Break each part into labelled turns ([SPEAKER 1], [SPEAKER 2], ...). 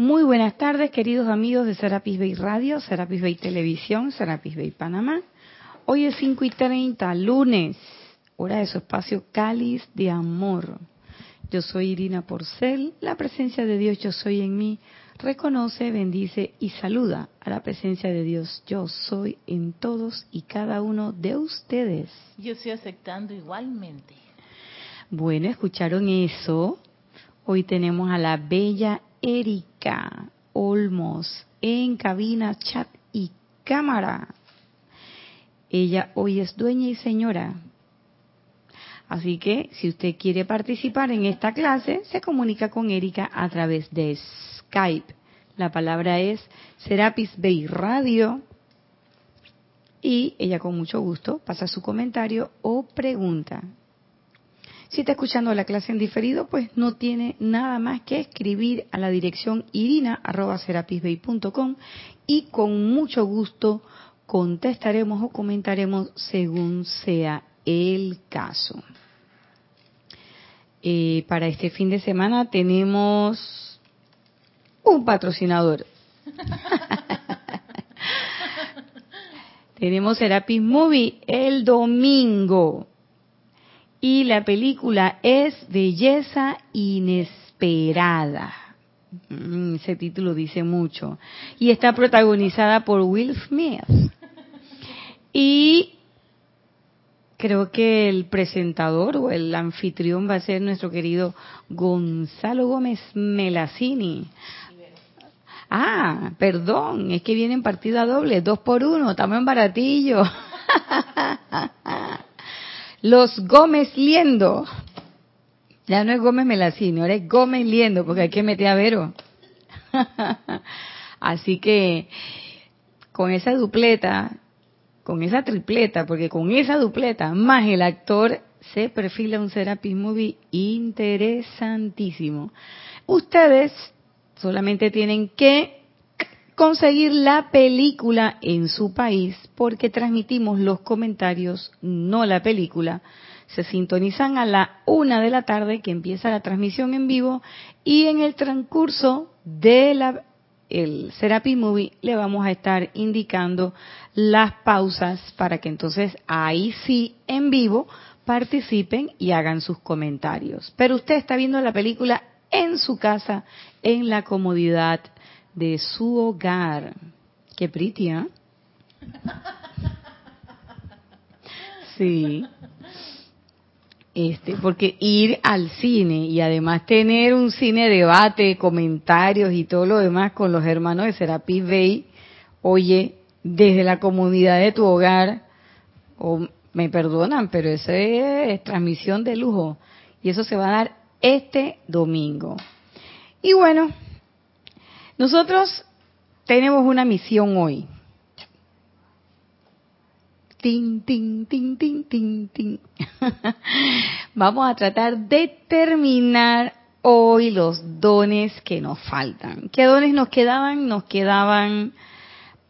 [SPEAKER 1] Muy buenas tardes, queridos amigos de Serapis Bay Radio, Serapis Bay Televisión, Serapis Bay Panamá. Hoy es 5 y 30, lunes, hora de su espacio Cáliz de Amor. Yo soy Irina Porcel, la presencia de Dios Yo Soy en mí reconoce, bendice y saluda a la presencia de Dios. Yo soy en todos y cada uno de ustedes.
[SPEAKER 2] Yo estoy aceptando igualmente.
[SPEAKER 1] Bueno, escucharon eso. Hoy tenemos a la bella Erika Olmos en cabina, chat y cámara. Ella hoy es dueña y señora. Así que si usted quiere participar en esta clase, se comunica con Erika a través de Skype. La palabra es Serapis Bay Radio. Y ella con mucho gusto pasa su comentario o pregunta. Si está escuchando la clase en diferido, pues no tiene nada más que escribir a la dirección irina.serapisbay.com y con mucho gusto contestaremos o comentaremos según sea el caso. Eh, para este fin de semana tenemos un patrocinador. Tenemos Serapis Movie el domingo. Y la película es Belleza Inesperada. Mm, ese título dice mucho. Y está protagonizada por Will Smith. Y creo que el presentador o el anfitrión va a ser nuestro querido Gonzalo Gómez Melacini. Ah, perdón, es que vienen partida doble, dos por uno, estamos en baratillo. Los Gómez Liendo. Ya no es Gómez Melacini, ahora es Gómez Liendo, porque hay que meter a Vero. Así que con esa dupleta, con esa tripleta, porque con esa dupleta más el actor se perfila un Serapis Movie interesantísimo. Ustedes Solamente tienen que conseguir la película en su país porque transmitimos los comentarios, no la película. Se sintonizan a la una de la tarde que empieza la transmisión en vivo y en el transcurso de la el Serapi Movie le vamos a estar indicando las pausas para que entonces ahí sí en vivo participen y hagan sus comentarios. Pero usted está viendo la película en su casa, en la comodidad de su hogar. Qué pretty, ¿eh? Sí. Este, porque ir al cine y además tener un cine debate, comentarios y todo lo demás con los hermanos de Serapis Bay, oye, desde la comodidad de tu hogar, o me perdonan, pero eso es transmisión de lujo. Y eso se va a dar este domingo. Y bueno, nosotros tenemos una misión hoy. Tin, tin, tin, tin, tin, tin. Vamos a tratar de terminar hoy los dones que nos faltan. ¿Qué dones nos quedaban? Nos quedaban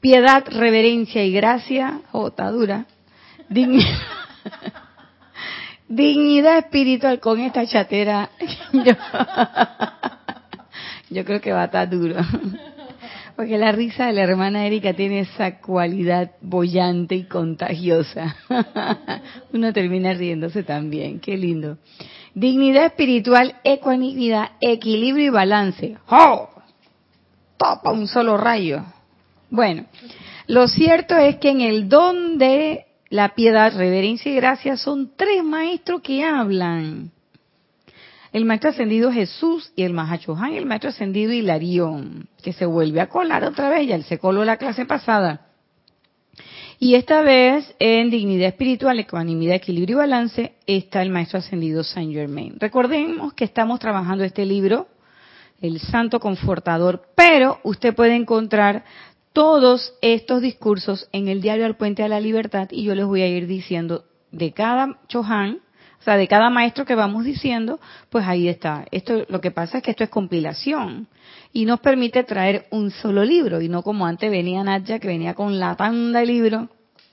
[SPEAKER 1] piedad, reverencia y gracia. Oh, dura. dignidad espiritual con esta chatera, yo, creo que va a estar duro. Porque la risa de la hermana Erika tiene esa cualidad bollante y contagiosa. Uno termina riéndose también, qué lindo. Dignidad espiritual, ecuanimidad, equilibrio y balance. ¡Oh! Topa un solo rayo. Bueno, lo cierto es que en el don de la piedad, reverencia y gracia son tres maestros que hablan. El maestro ascendido Jesús y el Mahachohan el maestro ascendido Hilarión, que se vuelve a colar otra vez, ya él se coló la clase pasada. Y esta vez en dignidad espiritual, ecuanimidad, equilibrio y balance está el maestro ascendido Saint Germain. Recordemos que estamos trabajando este libro, El Santo Confortador, pero usted puede encontrar todos estos discursos en el diario Al Puente a la Libertad y yo les voy a ir diciendo de cada Chohan, o sea, de cada maestro que vamos diciendo, pues ahí está. Esto, lo que pasa es que esto es compilación y nos permite traer un solo libro y no como antes venía Nadja que venía con la tanda de libros.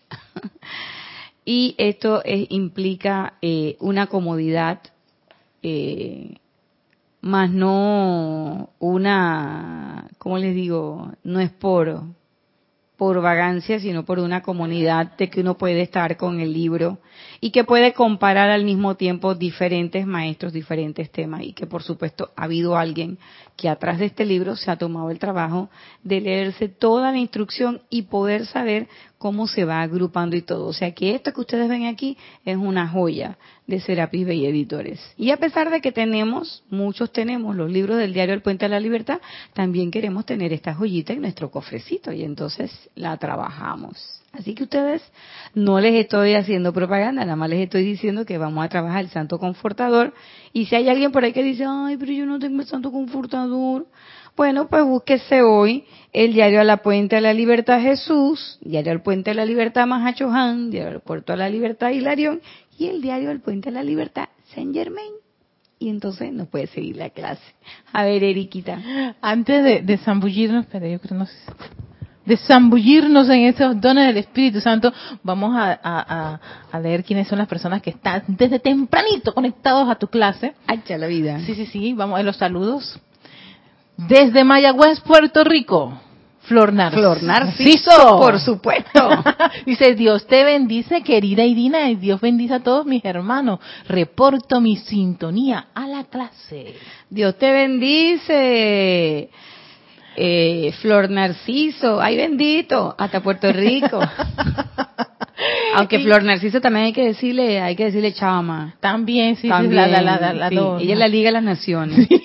[SPEAKER 1] y esto implica eh, una comodidad, eh, más no una como les digo, no es por, por vagancia, sino por una comunidad de que uno puede estar con el libro y que puede comparar al mismo tiempo diferentes maestros, diferentes temas y que por supuesto ha habido alguien que atrás de este libro se ha tomado el trabajo de leerse toda la instrucción y poder saber cómo se va agrupando y todo. O sea que esto que ustedes ven aquí es una joya de Serapis Bay Editores. Y a pesar de que tenemos, muchos tenemos los libros del diario El Puente de la Libertad, también queremos tener esta joyita en nuestro cofrecito y entonces la trabajamos. Así que ustedes no les estoy haciendo propaganda, nada más les estoy diciendo que vamos a trabajar el Santo Confortador. Y si hay alguien por ahí que dice, ay, pero yo no tengo el Santo Confortador, bueno, pues búsquese hoy el diario a la Puente a la Libertad Jesús, diario al Puente a la Libertad Mahachohan, diario al Puerto a la Libertad Hilarión y el diario al Puente a la Libertad Saint Germain. Y entonces nos puede seguir la clase. A ver, Eriquita.
[SPEAKER 2] Antes de, de zambullirnos, pero yo creo no sé, de zambullirnos en esos dones del Espíritu Santo, vamos a, a, a, leer quiénes son las personas que están desde tempranito conectados a tu clase.
[SPEAKER 1] Hacha la vida.
[SPEAKER 2] Sí, sí, sí, vamos a los saludos. Desde Mayagüez, Puerto Rico. Flor Narciso.
[SPEAKER 1] Flor Narciso, por supuesto.
[SPEAKER 2] Dice, Dios te bendice, querida Irina, y Dios bendice a todos mis hermanos. Reporto mi sintonía a la clase.
[SPEAKER 1] Dios te bendice. Eh, Flor Narciso, ay bendito, hasta Puerto Rico. Aunque Flor Narciso también hay que decirle, hay que decirle chama.
[SPEAKER 2] También, sí,
[SPEAKER 1] También,
[SPEAKER 2] sí, la, la, la, la,
[SPEAKER 1] sí.
[SPEAKER 2] dos,
[SPEAKER 1] Ella es la Liga de las Naciones.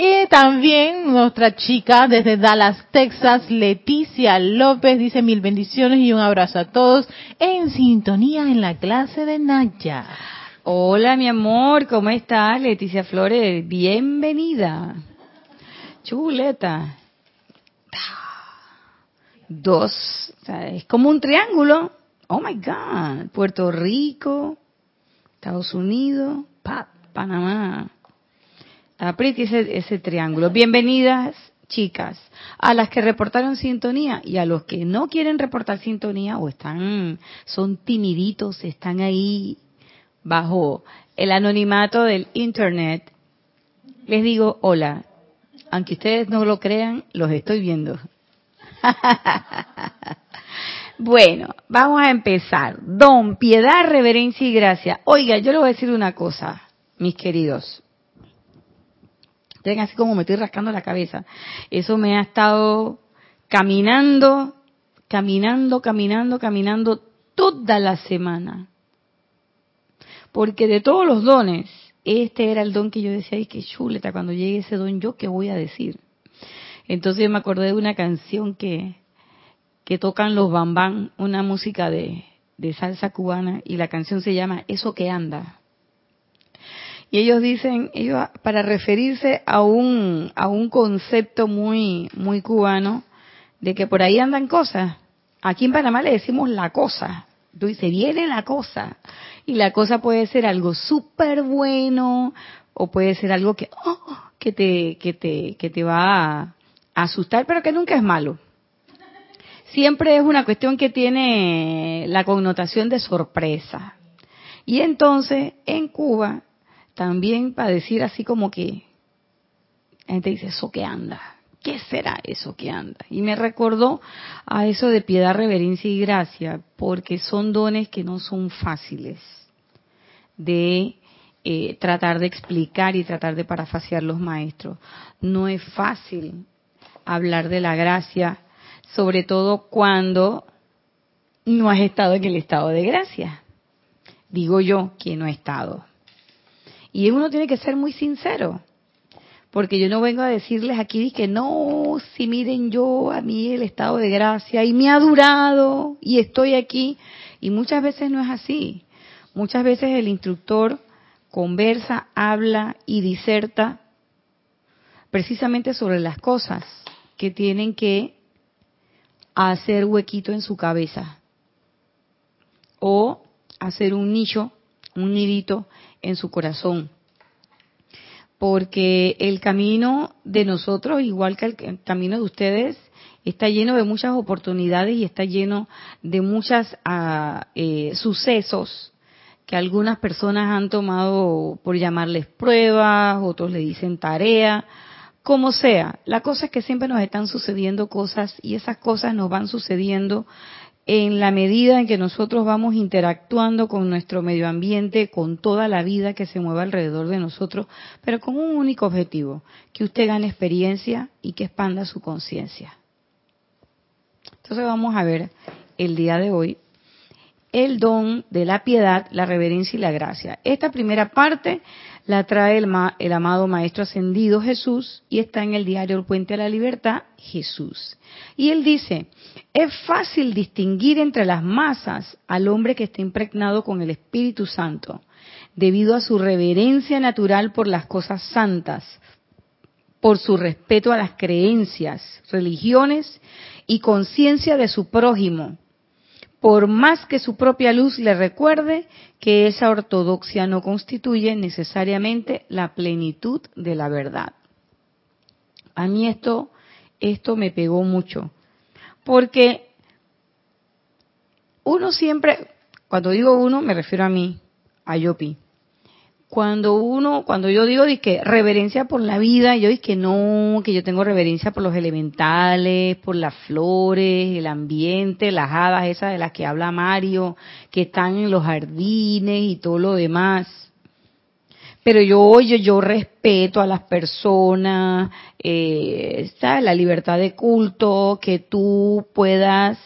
[SPEAKER 2] Y también nuestra chica desde Dallas, Texas, Leticia López, dice mil bendiciones y un abrazo a todos en sintonía en la clase de Naya.
[SPEAKER 1] Hola, mi amor, ¿cómo estás? Leticia Flores, bienvenida. Chuleta. Dos, es como un triángulo. Oh my God. Puerto Rico, Estados Unidos, Pa- Panamá. Apriete ese, ese triángulo. Bienvenidas, chicas, a las que reportaron sintonía y a los que no quieren reportar sintonía o están, son timiditos, están ahí bajo el anonimato del Internet. Les digo hola. Aunque ustedes no lo crean, los estoy viendo. bueno, vamos a empezar. Don, piedad, reverencia y gracia. Oiga, yo le voy a decir una cosa, mis queridos. Ven así como me estoy rascando la cabeza. Eso me ha estado caminando, caminando, caminando, caminando toda la semana. Porque de todos los dones, este era el don que yo decía, ay, qué chuleta, cuando llegue ese don, ¿yo qué voy a decir? Entonces me acordé de una canción que, que tocan los bambán, una música de, de salsa cubana, y la canción se llama Eso que anda. Y ellos dicen, ellos para referirse a un, a un concepto muy, muy cubano, de que por ahí andan cosas. Aquí en Panamá le decimos la cosa. Tú dices, viene la cosa. Y la cosa puede ser algo súper bueno, o puede ser algo que, oh, que te, que te, que te va a asustar, pero que nunca es malo. Siempre es una cuestión que tiene la connotación de sorpresa. Y entonces, en Cuba, también para decir así como que la gente dice eso que anda qué será eso que anda y me recordó a eso de piedad reverencia y gracia porque son dones que no son fáciles de eh, tratar de explicar y tratar de parafasear los maestros. No es fácil hablar de la gracia sobre todo cuando no has estado en el estado de gracia. Digo yo que no he estado. Y uno tiene que ser muy sincero, porque yo no vengo a decirles aquí que no, si miren yo a mí el estado de gracia y me ha durado y estoy aquí. Y muchas veces no es así. Muchas veces el instructor conversa, habla y diserta precisamente sobre las cosas que tienen que hacer huequito en su cabeza o hacer un nicho, un nidito en su corazón. Porque el camino de nosotros, igual que el camino de ustedes, está lleno de muchas oportunidades y está lleno de muchos eh, sucesos que algunas personas han tomado por llamarles pruebas, otros le dicen tarea, Como sea, la cosa es que siempre nos están sucediendo cosas y esas cosas nos van sucediendo en la medida en que nosotros vamos interactuando con nuestro medio ambiente, con toda la vida que se mueve alrededor de nosotros, pero con un único objetivo, que usted gane experiencia y que expanda su conciencia. Entonces vamos a ver el día de hoy el don de la piedad, la reverencia y la gracia. Esta primera parte la trae el, amado Maestro Ascendido Jesús y está en el diario El Puente a la Libertad, Jesús. Y él dice, es fácil distinguir entre las masas al hombre que está impregnado con el Espíritu Santo, debido a su reverencia natural por las cosas santas, por su respeto a las creencias, religiones y conciencia de su prójimo, por más que su propia luz le recuerde que esa ortodoxia no constituye necesariamente la plenitud de la verdad. A mí esto, esto me pegó mucho, porque uno siempre, cuando digo uno me refiero a mí, a Yopi, cuando uno, cuando yo digo que reverencia por la vida, yo digo que no, que yo tengo reverencia por los elementales, por las flores, el ambiente, las hadas esas de las que habla Mario, que están en los jardines y todo lo demás. Pero yo, oye, yo respeto a las personas, eh, la libertad de culto, que tú puedas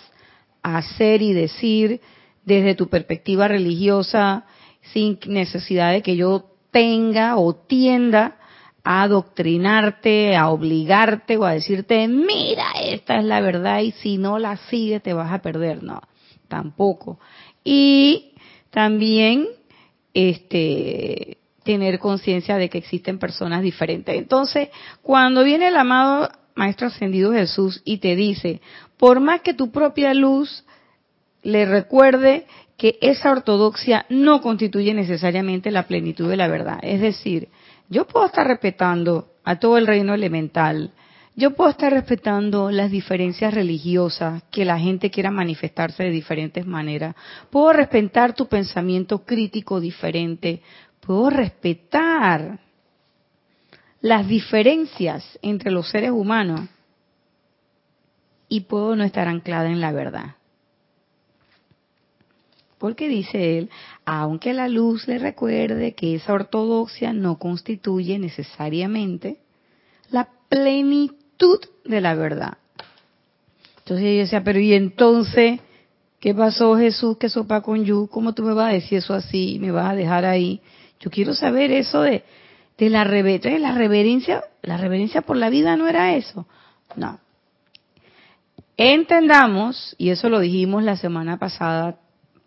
[SPEAKER 1] hacer y decir desde tu perspectiva religiosa, sin necesidad de que yo tenga o tienda a adoctrinarte, a obligarte o a decirte, mira, esta es la verdad y si no la sigues te vas a perder. No, tampoco. Y también, este, tener conciencia de que existen personas diferentes. Entonces, cuando viene el amado Maestro Ascendido Jesús y te dice, por más que tu propia luz le recuerde que esa ortodoxia no constituye necesariamente la plenitud de la verdad. Es decir, yo puedo estar respetando a todo el reino elemental, yo puedo estar respetando las diferencias religiosas, que la gente quiera manifestarse de diferentes maneras, puedo respetar tu pensamiento crítico diferente, puedo respetar las diferencias entre los seres humanos y puedo no estar anclada en la verdad. Porque dice él, aunque la luz le recuerde que esa ortodoxia no constituye necesariamente la plenitud de la verdad. Entonces yo decía, pero ¿y entonces qué pasó Jesús? ¿Qué sopa con yu? ¿Cómo tú me vas a decir eso así? ¿Me vas a dejar ahí? Yo quiero saber eso de, de la reverencia. La reverencia, la reverencia por la vida no era eso. No. Entendamos, y eso lo dijimos la semana pasada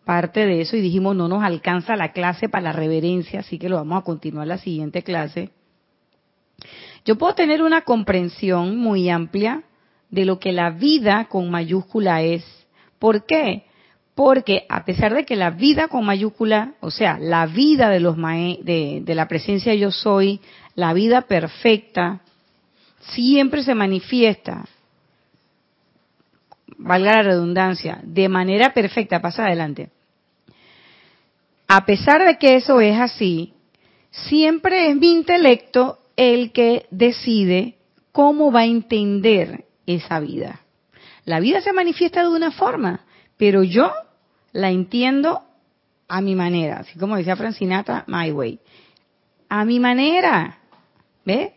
[SPEAKER 1] parte de eso y dijimos no nos alcanza la clase para la reverencia, así que lo vamos a continuar la siguiente clase. Yo puedo tener una comprensión muy amplia de lo que la vida con mayúscula es. ¿Por qué? Porque a pesar de que la vida con mayúscula, o sea, la vida de los de, de la presencia yo soy, la vida perfecta, siempre se manifiesta valga la redundancia, de manera perfecta, pasa adelante. A pesar de que eso es así, siempre es mi intelecto el que decide cómo va a entender esa vida. La vida se manifiesta de una forma, pero yo la entiendo a mi manera, así como decía Francinata, my way. A mi manera, ¿ve?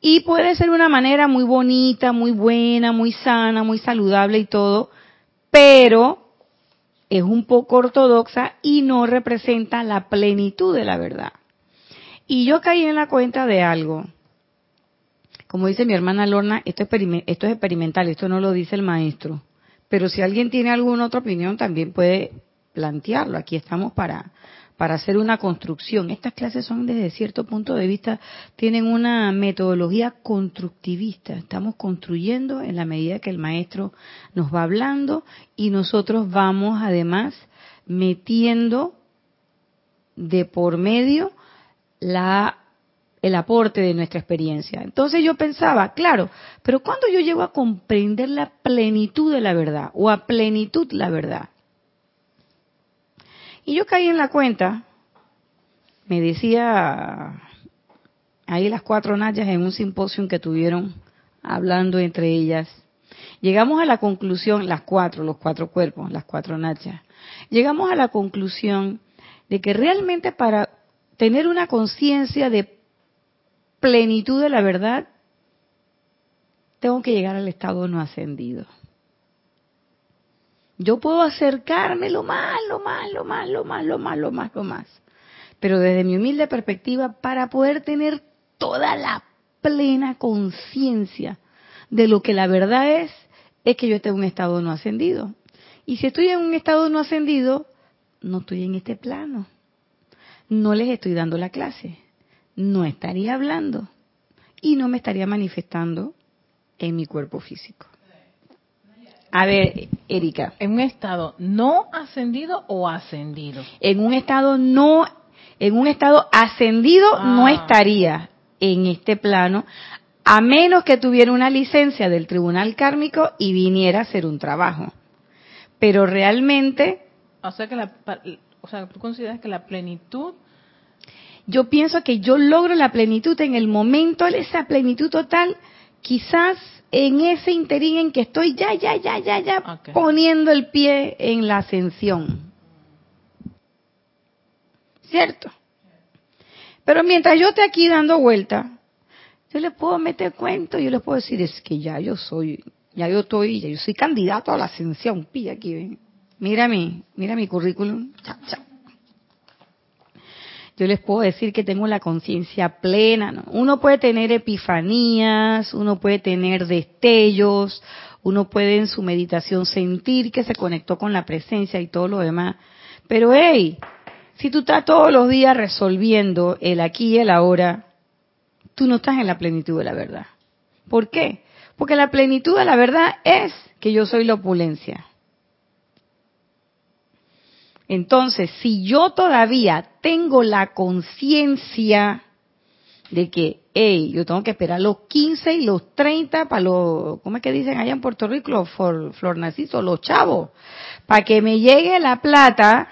[SPEAKER 1] Y puede ser una manera muy bonita, muy buena, muy sana, muy saludable y todo, pero es un poco ortodoxa y no representa la plenitud de la verdad. Y yo caí en la cuenta de algo. Como dice mi hermana Lorna, esto es, esto es experimental, esto no lo dice el maestro. Pero si alguien tiene alguna otra opinión, también puede plantearlo. Aquí estamos para, para hacer una construcción. Estas clases son desde cierto punto de vista, tienen una metodología constructivista. Estamos construyendo en la medida que el maestro nos va hablando y nosotros vamos además metiendo de por medio la el aporte de nuestra experiencia. Entonces yo pensaba, claro, pero cuando yo llego a comprender la plenitud de la verdad o a plenitud la verdad, y yo caí en la cuenta, me decía ahí las cuatro nachas en un simposio que tuvieron hablando entre ellas. Llegamos a la conclusión, las cuatro, los cuatro cuerpos, las cuatro nachas, llegamos a la conclusión de que realmente para tener una conciencia de plenitud de la verdad, tengo que llegar al estado no ascendido. Yo puedo acercarme lo más, lo más, lo más, lo más, lo más, lo más, lo más. Pero desde mi humilde perspectiva, para poder tener toda la plena conciencia de lo que la verdad es, es que yo esté en un estado no ascendido. Y si estoy en un estado no ascendido, no estoy en este plano. No les estoy dando la clase. No estaría hablando. Y no me estaría manifestando en mi cuerpo físico. A ver, Erika.
[SPEAKER 2] ¿En un estado no ascendido o ascendido?
[SPEAKER 1] En un estado no, en un estado ascendido no ah. estaría en este plano, a menos que tuviera una licencia del tribunal kármico y viniera a hacer un trabajo. Pero realmente...
[SPEAKER 2] O sea, que la, o sea, tú consideras que la plenitud...
[SPEAKER 1] Yo pienso que yo logro la plenitud en el momento, esa plenitud total, quizás en ese interín en que estoy ya, ya, ya, ya, ya poniendo el pie en la ascensión. ¿Cierto? Pero mientras yo esté aquí dando vuelta, yo les puedo meter cuento, yo les puedo decir, es que ya yo soy, ya yo estoy, ya yo soy candidato a la ascensión. Pilla aquí, ven. Mira mi, mira mi currículum. Yo les puedo decir que tengo la conciencia plena. Uno puede tener epifanías, uno puede tener destellos, uno puede en su meditación sentir que se conectó con la presencia y todo lo demás. Pero hey, si tú estás todos los días resolviendo el aquí y el ahora, tú no estás en la plenitud de la verdad. ¿Por qué? Porque la plenitud de la verdad es que yo soy la opulencia. Entonces, si yo todavía tengo la conciencia de que, hey, yo tengo que esperar los 15 y los 30 para los, ¿cómo es que dicen allá en Puerto Rico? Los flornacitos, los chavos, para que me llegue la plata,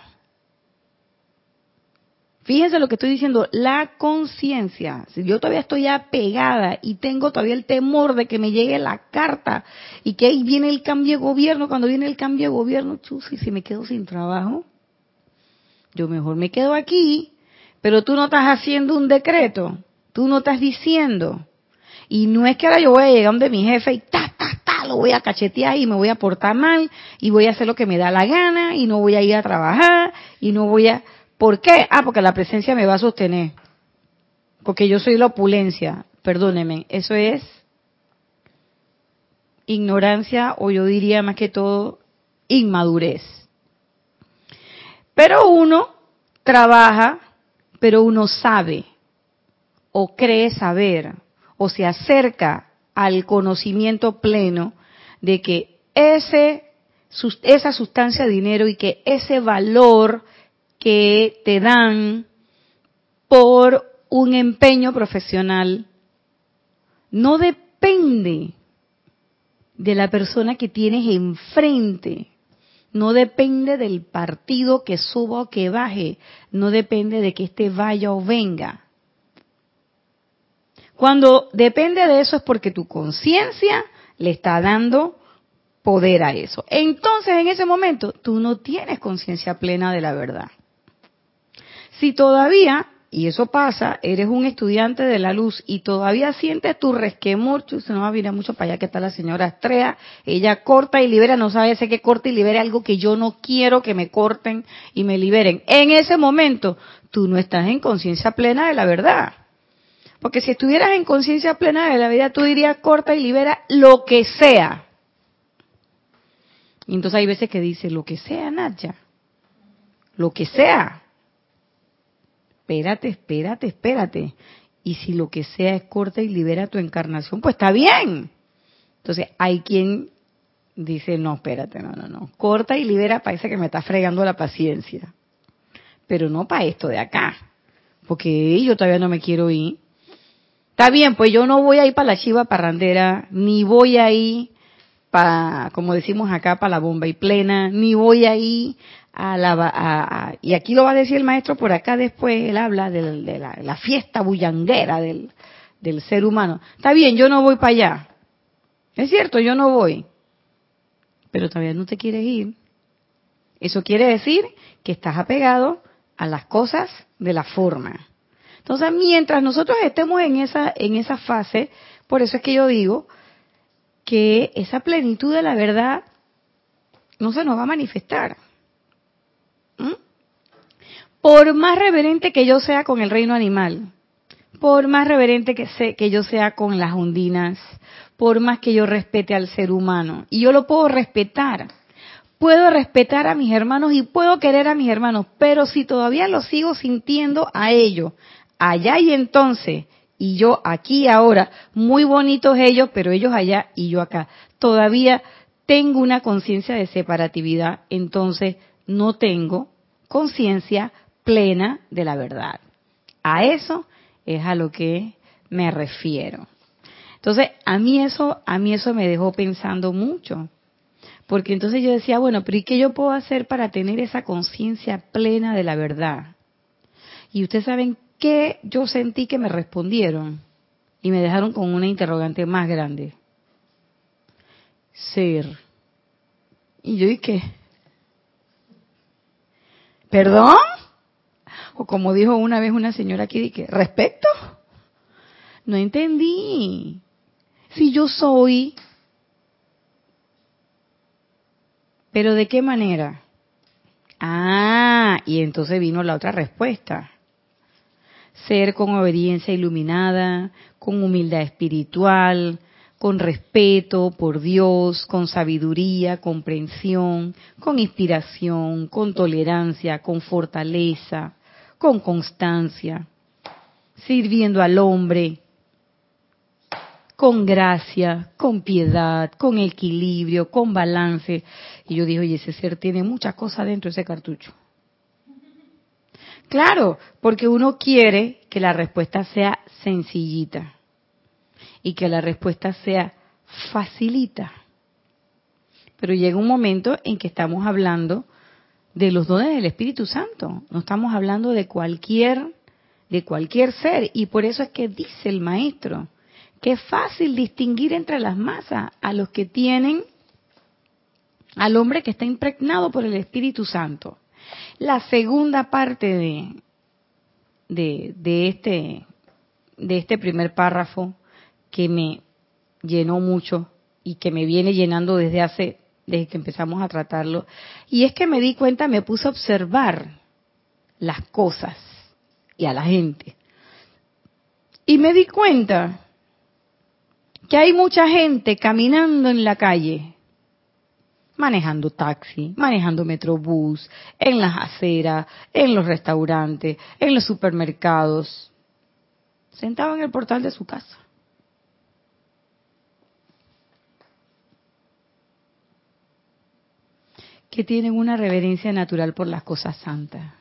[SPEAKER 1] Fíjense lo que estoy diciendo, la conciencia. Si yo todavía estoy apegada y tengo todavía el temor de que me llegue la carta y que ahí viene el cambio de gobierno, cuando viene el cambio de gobierno, chus, si me quedo sin trabajo, yo mejor me quedo aquí, pero tú no estás haciendo un decreto, tú no estás diciendo. Y no es que ahora yo voy a llegar donde mi jefe y ta, ta, ta, lo voy a cachetear y me voy a portar mal y voy a hacer lo que me da la gana y no voy a ir a trabajar y no voy a ¿Por qué? Ah, porque la presencia me va a sostener. Porque yo soy la opulencia. Perdóneme, eso es ignorancia o yo diría más que todo inmadurez. Pero uno trabaja, pero uno sabe o cree saber o se acerca al conocimiento pleno de que ese, esa sustancia dinero y que ese valor que te dan por un empeño profesional no depende de la persona que tienes enfrente, no depende del partido que suba o que baje, no depende de que éste vaya o venga. Cuando depende de eso es porque tu conciencia le está dando poder a eso. Entonces en ese momento tú no tienes conciencia plena de la verdad. Si todavía, y eso pasa, eres un estudiante de la luz y todavía sientes tu resquemor, se no va a mirar mucho para allá que está la señora Astrea, ella corta y libera, no sabe si que corta y libera algo que yo no quiero que me corten y me liberen. En ese momento, tú no estás en conciencia plena de la verdad. Porque si estuvieras en conciencia plena de la verdad, tú dirías corta y libera lo que sea. Y entonces hay veces que dice, lo que sea, Nacha. Lo que sea espérate, espérate, espérate. Y si lo que sea es corta y libera tu encarnación, pues está bien. Entonces hay quien dice, no, espérate, no, no, no. Corta y libera parece que me está fregando la paciencia. Pero no para esto de acá. Porque yo todavía no me quiero ir. Está bien, pues yo no voy a ir para la chiva parrandera, ni voy a ir para, como decimos acá, para la bomba y plena, ni voy a ir a la, y aquí lo va a decir el maestro por acá después, él habla de, la, fiesta bullanguera del, del ser humano. Está bien, yo no voy para allá. Es cierto, yo no voy. Pero todavía no te quieres ir. Eso quiere decir que estás apegado a las cosas de la forma. Entonces, mientras nosotros estemos en esa, en esa fase, por eso es que yo digo que esa plenitud de la verdad no se nos va a manifestar. ¿Mm? Por más reverente que yo sea con el reino animal, por más reverente que, que yo sea con las ondinas, por más que yo respete al ser humano, y yo lo puedo respetar, puedo respetar a mis hermanos y puedo querer a mis hermanos, pero si todavía lo sigo sintiendo a ellos, allá y entonces, y yo aquí ahora, muy bonitos ellos, pero ellos allá y yo acá, todavía tengo una conciencia de separatividad, entonces no tengo conciencia plena de la verdad. A eso es a lo que me refiero. Entonces, a mí eso, a mí eso me dejó pensando mucho. Porque entonces yo decía, bueno, pero ¿y qué yo puedo hacer para tener esa conciencia plena de la verdad? Y ustedes saben qué yo sentí que me respondieron y me dejaron con una interrogante más grande. Ser. Y yo dije, ¿perdón? O como dijo una vez una señora aquí, dije, ¿respecto? No entendí. Si yo soy ¿Pero de qué manera? Ah, y entonces vino la otra respuesta. Ser con obediencia iluminada, con humildad espiritual, con respeto por Dios, con sabiduría, comprensión, con inspiración, con tolerancia, con fortaleza, con constancia, sirviendo al hombre, con gracia, con piedad, con equilibrio, con balance. Y yo dije, oye, ese ser tiene muchas cosas dentro de ese cartucho. Claro, porque uno quiere que la respuesta sea sencillita y que la respuesta sea facilita. Pero llega un momento en que estamos hablando de los dones del Espíritu Santo, no estamos hablando de cualquier de cualquier ser y por eso es que dice el maestro, que es fácil distinguir entre las masas a los que tienen al hombre que está impregnado por el Espíritu Santo. La segunda parte de, de, de, este, de este primer párrafo que me llenó mucho y que me viene llenando desde hace, desde que empezamos a tratarlo, y es que me di cuenta, me puse a observar las cosas y a la gente. Y me di cuenta que hay mucha gente caminando en la calle, manejando taxi, manejando metrobús, en las aceras, en los restaurantes, en los supermercados, sentado en el portal de su casa. Que tienen una reverencia natural por las cosas santas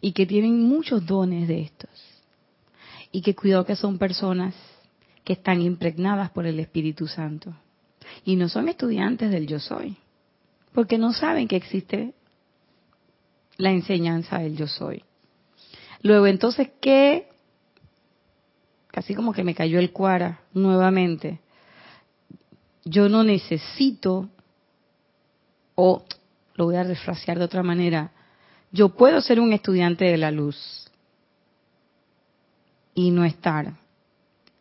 [SPEAKER 1] y que tienen muchos dones de estos y que cuidado que son personas que están impregnadas por el Espíritu Santo y no son estudiantes del yo soy, porque no saben que existe la enseñanza del yo soy. Luego, entonces, ¿qué? Casi como que me cayó el cuara nuevamente. Yo no necesito, o lo voy a refrasear de otra manera, yo puedo ser un estudiante de la luz y no estar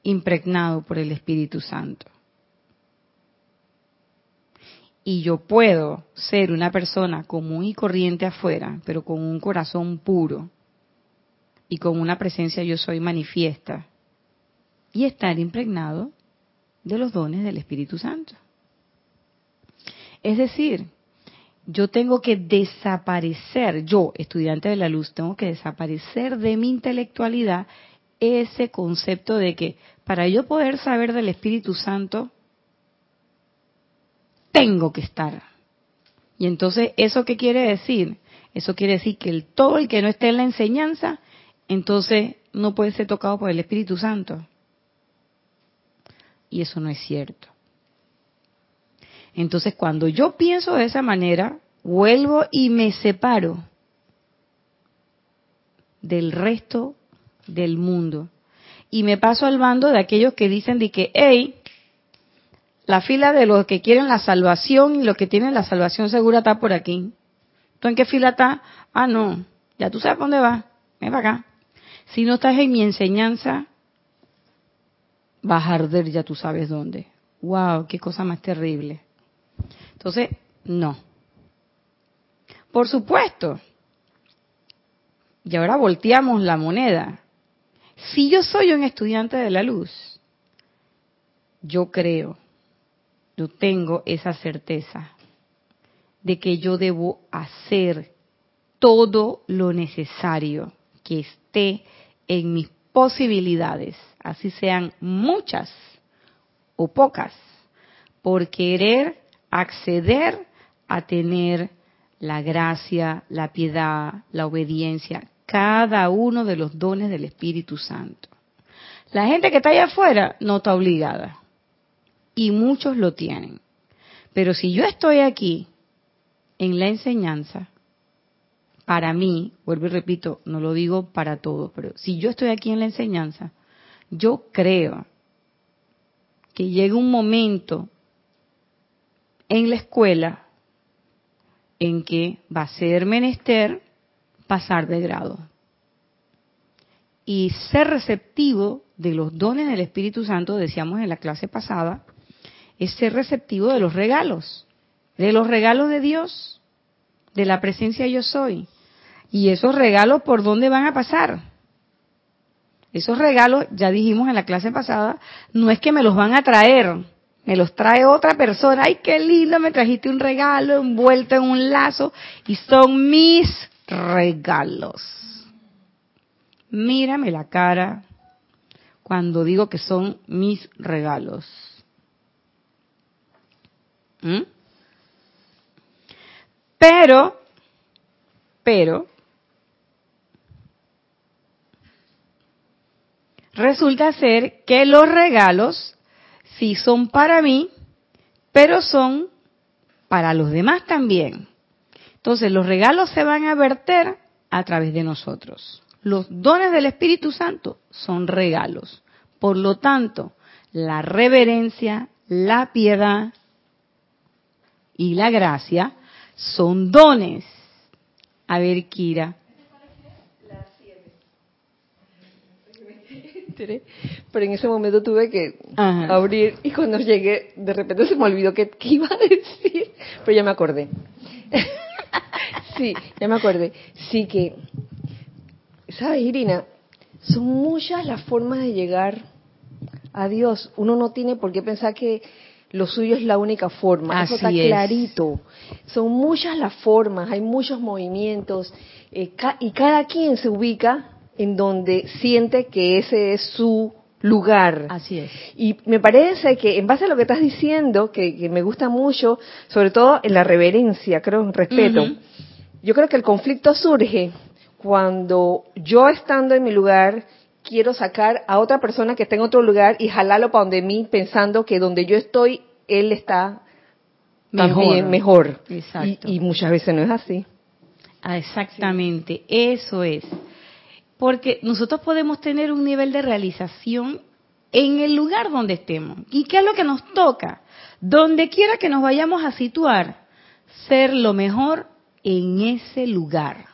[SPEAKER 1] impregnado por el Espíritu Santo. Y yo puedo ser una persona común y corriente afuera, pero con un corazón puro y con una presencia yo soy manifiesta y estar impregnado de los dones del Espíritu Santo. Es decir, yo tengo que desaparecer, yo, estudiante de la luz, tengo que desaparecer de mi intelectualidad ese concepto de que para yo poder saber del Espíritu Santo, tengo que estar. Y entonces, ¿eso qué quiere decir? Eso quiere decir que el, todo el que no esté en la enseñanza, entonces no puede ser tocado por el Espíritu Santo. Y eso no es cierto. Entonces, cuando yo pienso de esa manera, vuelvo y me separo del resto del mundo. Y me paso al bando de aquellos que dicen de que, hey, la fila de los que quieren la salvación y los que tienen la salvación segura está por aquí. ¿Tú en qué fila estás? Ah, no, ya tú sabes dónde vas, ven para acá. Si no estás en mi enseñanza, vas a arder ya tú sabes dónde. ¡Wow! ¡Qué cosa más terrible! Entonces, no. Por supuesto. Y ahora volteamos la moneda. Si yo soy un estudiante de la luz, yo creo, yo tengo esa certeza de que yo debo hacer todo lo necesario que esté en mis posibilidades, así sean muchas o pocas, por querer acceder a tener la gracia, la piedad, la obediencia, cada uno de los dones del Espíritu Santo. La gente que está allá afuera no está obligada y muchos lo tienen. Pero si yo estoy aquí en la enseñanza, para mí, vuelvo y repito, no lo digo para todos, pero si yo estoy aquí en la enseñanza, yo creo que llega un momento en la escuela en que va a ser menester pasar de grado y ser receptivo de los dones del Espíritu Santo, decíamos en la clase pasada, es ser receptivo de los regalos, de los regalos de Dios, de la presencia yo soy. Y esos regalos, ¿por dónde van a pasar? Esos regalos, ya dijimos en la clase pasada, no es que me los van a traer, me los trae otra persona. Ay, qué lindo, me trajiste un regalo envuelto en un lazo y son mis regalos. Mírame la cara cuando digo que son mis regalos. ¿Mm? Pero, pero, resulta ser que los regalos sí son para mí, pero son para los demás también. Entonces los regalos se van a verter a través de nosotros. Los dones del Espíritu Santo son regalos. Por lo tanto, la reverencia, la piedad y la gracia son dones. A ver, Kira.
[SPEAKER 3] Pero en ese momento tuve que abrir y cuando llegué, de repente se me olvidó qué iba a decir, pero ya me acordé. sí, ya me acordé. Sí que, ¿sabes, Irina? Son muchas las formas de llegar a Dios. Uno no tiene por qué pensar que lo suyo es la única forma. Eso está clarito. Son muchas las formas, hay muchos movimientos eh, y cada quien se ubica en donde siente que ese es su lugar.
[SPEAKER 1] Así es.
[SPEAKER 3] Y me parece que en base a lo que estás diciendo, que, me gusta mucho, sobre todo en la reverencia, creo, en respeto, yo creo que el conflicto surge cuando yo estando en mi lugar quiero sacar a otra persona que está en otro lugar y jalarlo para donde mí pensando que donde yo estoy, él está mejor. mejor. Exacto. Y, muchas veces no es así.
[SPEAKER 1] Ah, exactamente, eso es porque nosotros podemos tener un nivel de realización en el lugar donde estemos. ¿Y qué es lo que nos toca? Donde quiera que nos vayamos a situar, ser lo mejor en ese lugar.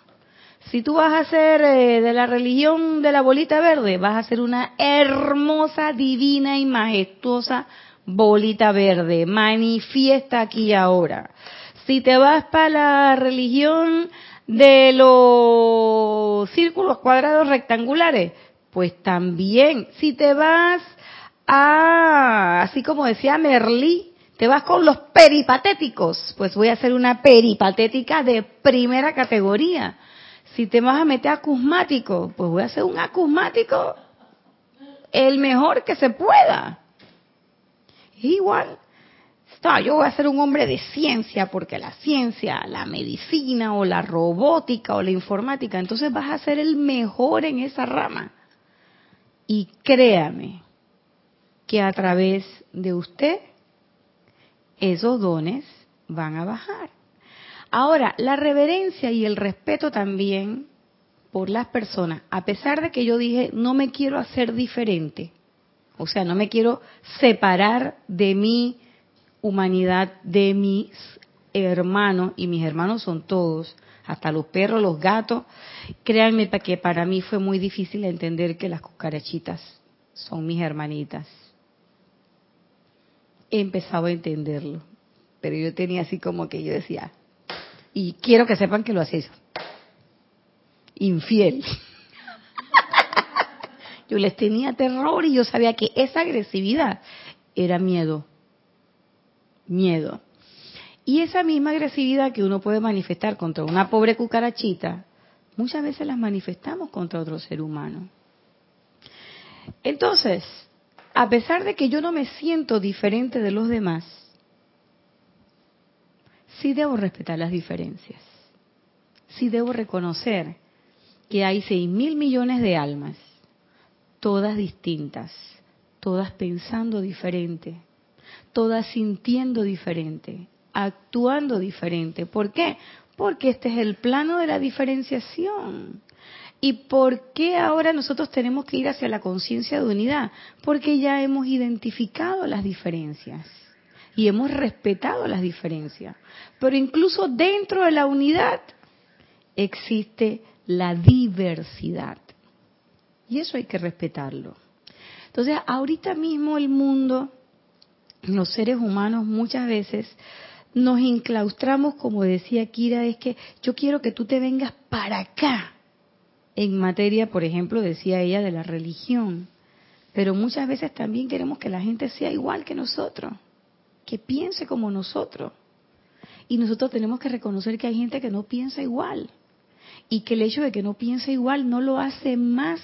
[SPEAKER 1] Si tú vas a ser eh, de la religión de la bolita verde, vas a ser una hermosa, divina y majestuosa bolita verde. Manifiesta aquí y ahora. Si te vas para la religión de los círculos cuadrados rectangulares? Pues también, si te vas a, así como decía Merlí, te vas con los peripatéticos, pues voy a hacer una peripatética de primera categoría. Si te vas a meter acusmático, pues voy a hacer un acusmático el mejor que se pueda. Igual, yo voy a ser un hombre de ciencia porque la ciencia, la medicina o la robótica o la informática, entonces vas a ser el mejor en esa rama. Y créame que a través de usted esos dones van a bajar. Ahora, la reverencia y el respeto también por las personas, a pesar de que yo dije, no me quiero hacer diferente, o sea, no me quiero separar de mi humanidad, de mis hermanos, y mis hermanos son todos, hasta los perros, los gatos. Créanme que para mí fue muy difícil entender que las cucarachitas son mis hermanitas. He empezado a entenderlo, pero yo tenía así como que yo decía, y quiero que sepan que lo hacéis infiel. yo les tenía terror y yo sabía que esa agresividad era miedo. Miedo. Y esa misma agresividad que uno puede manifestar contra una pobre cucarachita, muchas veces las manifestamos contra otro ser humano. Entonces, a pesar de que yo no me siento diferente de los demás, sí debo respetar las diferencias. Sí debo reconocer que hay seis mil millones de almas, todas distintas, todas pensando diferente, todas sintiendo diferente, actuando diferente. ¿Por qué? Porque este es el plano de la diferenciación. ¿Y por qué ahora nosotros tenemos que ir hacia la conciencia de unidad? Porque ya hemos identificado las diferencias y hemos respetado las diferencias. Pero incluso dentro de la unidad existe la diversidad. Y eso hay que respetarlo. Entonces, ahorita mismo el mundo, los seres humanos muchas veces nos enclaustramos, como decía Kira, es que yo quiero que tú te vengas para acá en materia, por ejemplo, decía ella, de la religión. Pero muchas veces también queremos que la gente sea igual que nosotros, que piense como nosotros. Y nosotros tenemos que reconocer que hay gente que no piensa igual y que el hecho de que no piense igual no lo hace más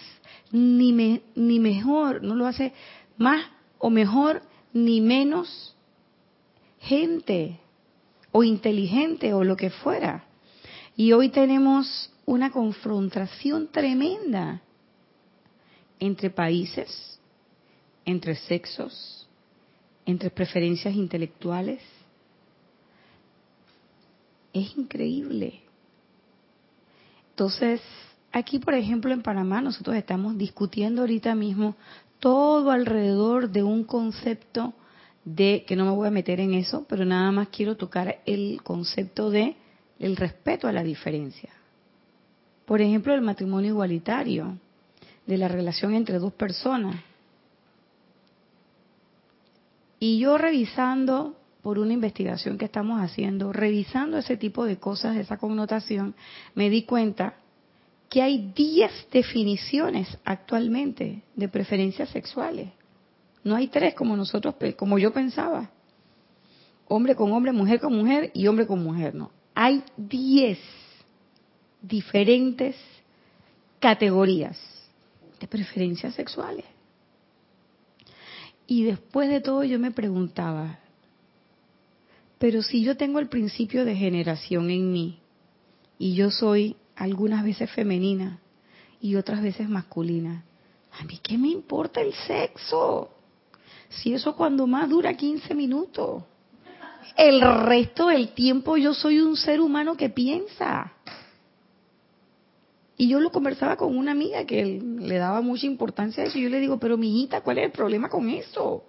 [SPEAKER 1] ni, ni mejor, no lo hace más o mejor ni menos gente o inteligente o lo que fuera. Y hoy tenemos una confrontación tremenda entre países, entre sexos, entre preferencias intelectuales. Es increíble. Entonces, aquí, por ejemplo, en Panamá, nosotros estamos discutiendo ahorita mismo todo alrededor de un concepto de, que no me voy a meter en eso, pero nada más quiero tocar el concepto de el respeto a la diferencia. Por ejemplo, el matrimonio igualitario, de la relación entre dos personas. Y yo revisando por una investigación que estamos haciendo, revisando ese tipo de cosas, esa connotación, me di cuenta que hay 10 definiciones actualmente de preferencias sexuales. No hay tres como nosotros, como yo pensaba. Hombre con hombre, mujer con mujer y hombre con mujer, no. Hay 10 diferentes categorías de preferencias sexuales. Y después de todo yo me preguntaba, pero si yo tengo el principio de generación en mí y yo soy algunas veces femenina y otras veces masculina, ¿a mí qué me importa el sexo? Si eso cuando más dura 15 minutos. El resto del tiempo yo soy un ser humano que piensa. Y yo lo conversaba con una amiga que le daba mucha importancia a eso. Y yo le digo, pero mi hijita, ¿cuál es el problema con eso?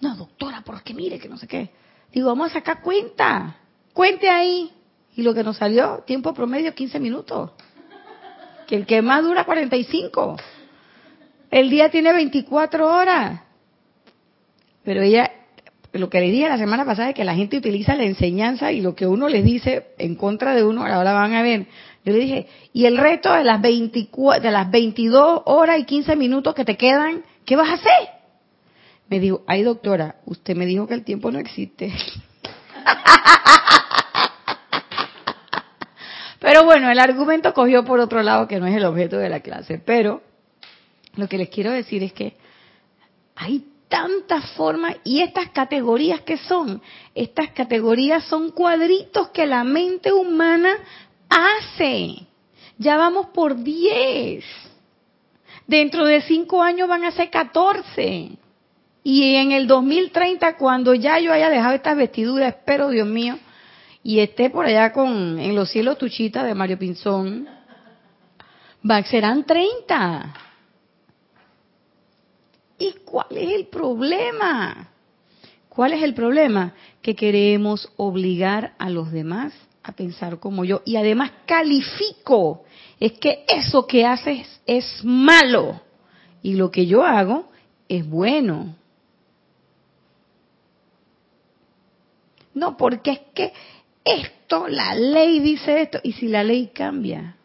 [SPEAKER 1] No, doctora, porque mire que no sé qué. Digo, vamos a sacar cuenta. Cuente ahí. Y lo que nos salió, tiempo promedio 15 minutos. Que el que más dura 45. El día tiene 24 horas. Pero ella, lo que le dije la semana pasada es que la gente utiliza la enseñanza y lo que uno les dice en contra de uno, ahora van a ver. Yo le dije, y el resto de las, 24, de las 22 horas y 15 minutos que te quedan, ¿qué vas a hacer? Me dijo, ay doctora, usted me dijo que el tiempo no existe. Pero bueno, el argumento cogió por otro lado que no es el objeto de la clase. Pero lo que les quiero decir es que hay tantas formas y estas categorías que son, estas categorías son cuadritos que la mente humana hace. Ya vamos por 10. Dentro de cinco años van a ser 14. Y en el 2030, cuando ya yo haya dejado estas vestiduras, espero, Dios mío, y esté por allá con en los cielos Tuchita de Mario Pinzón, va, serán 30. ¿Y cuál es el problema? ¿Cuál es el problema? Que queremos obligar a los demás a pensar como yo. Y además califico. Es que eso que haces es malo. Y lo que yo hago es bueno. No, porque es que esto, la ley dice esto. Y si la ley cambia.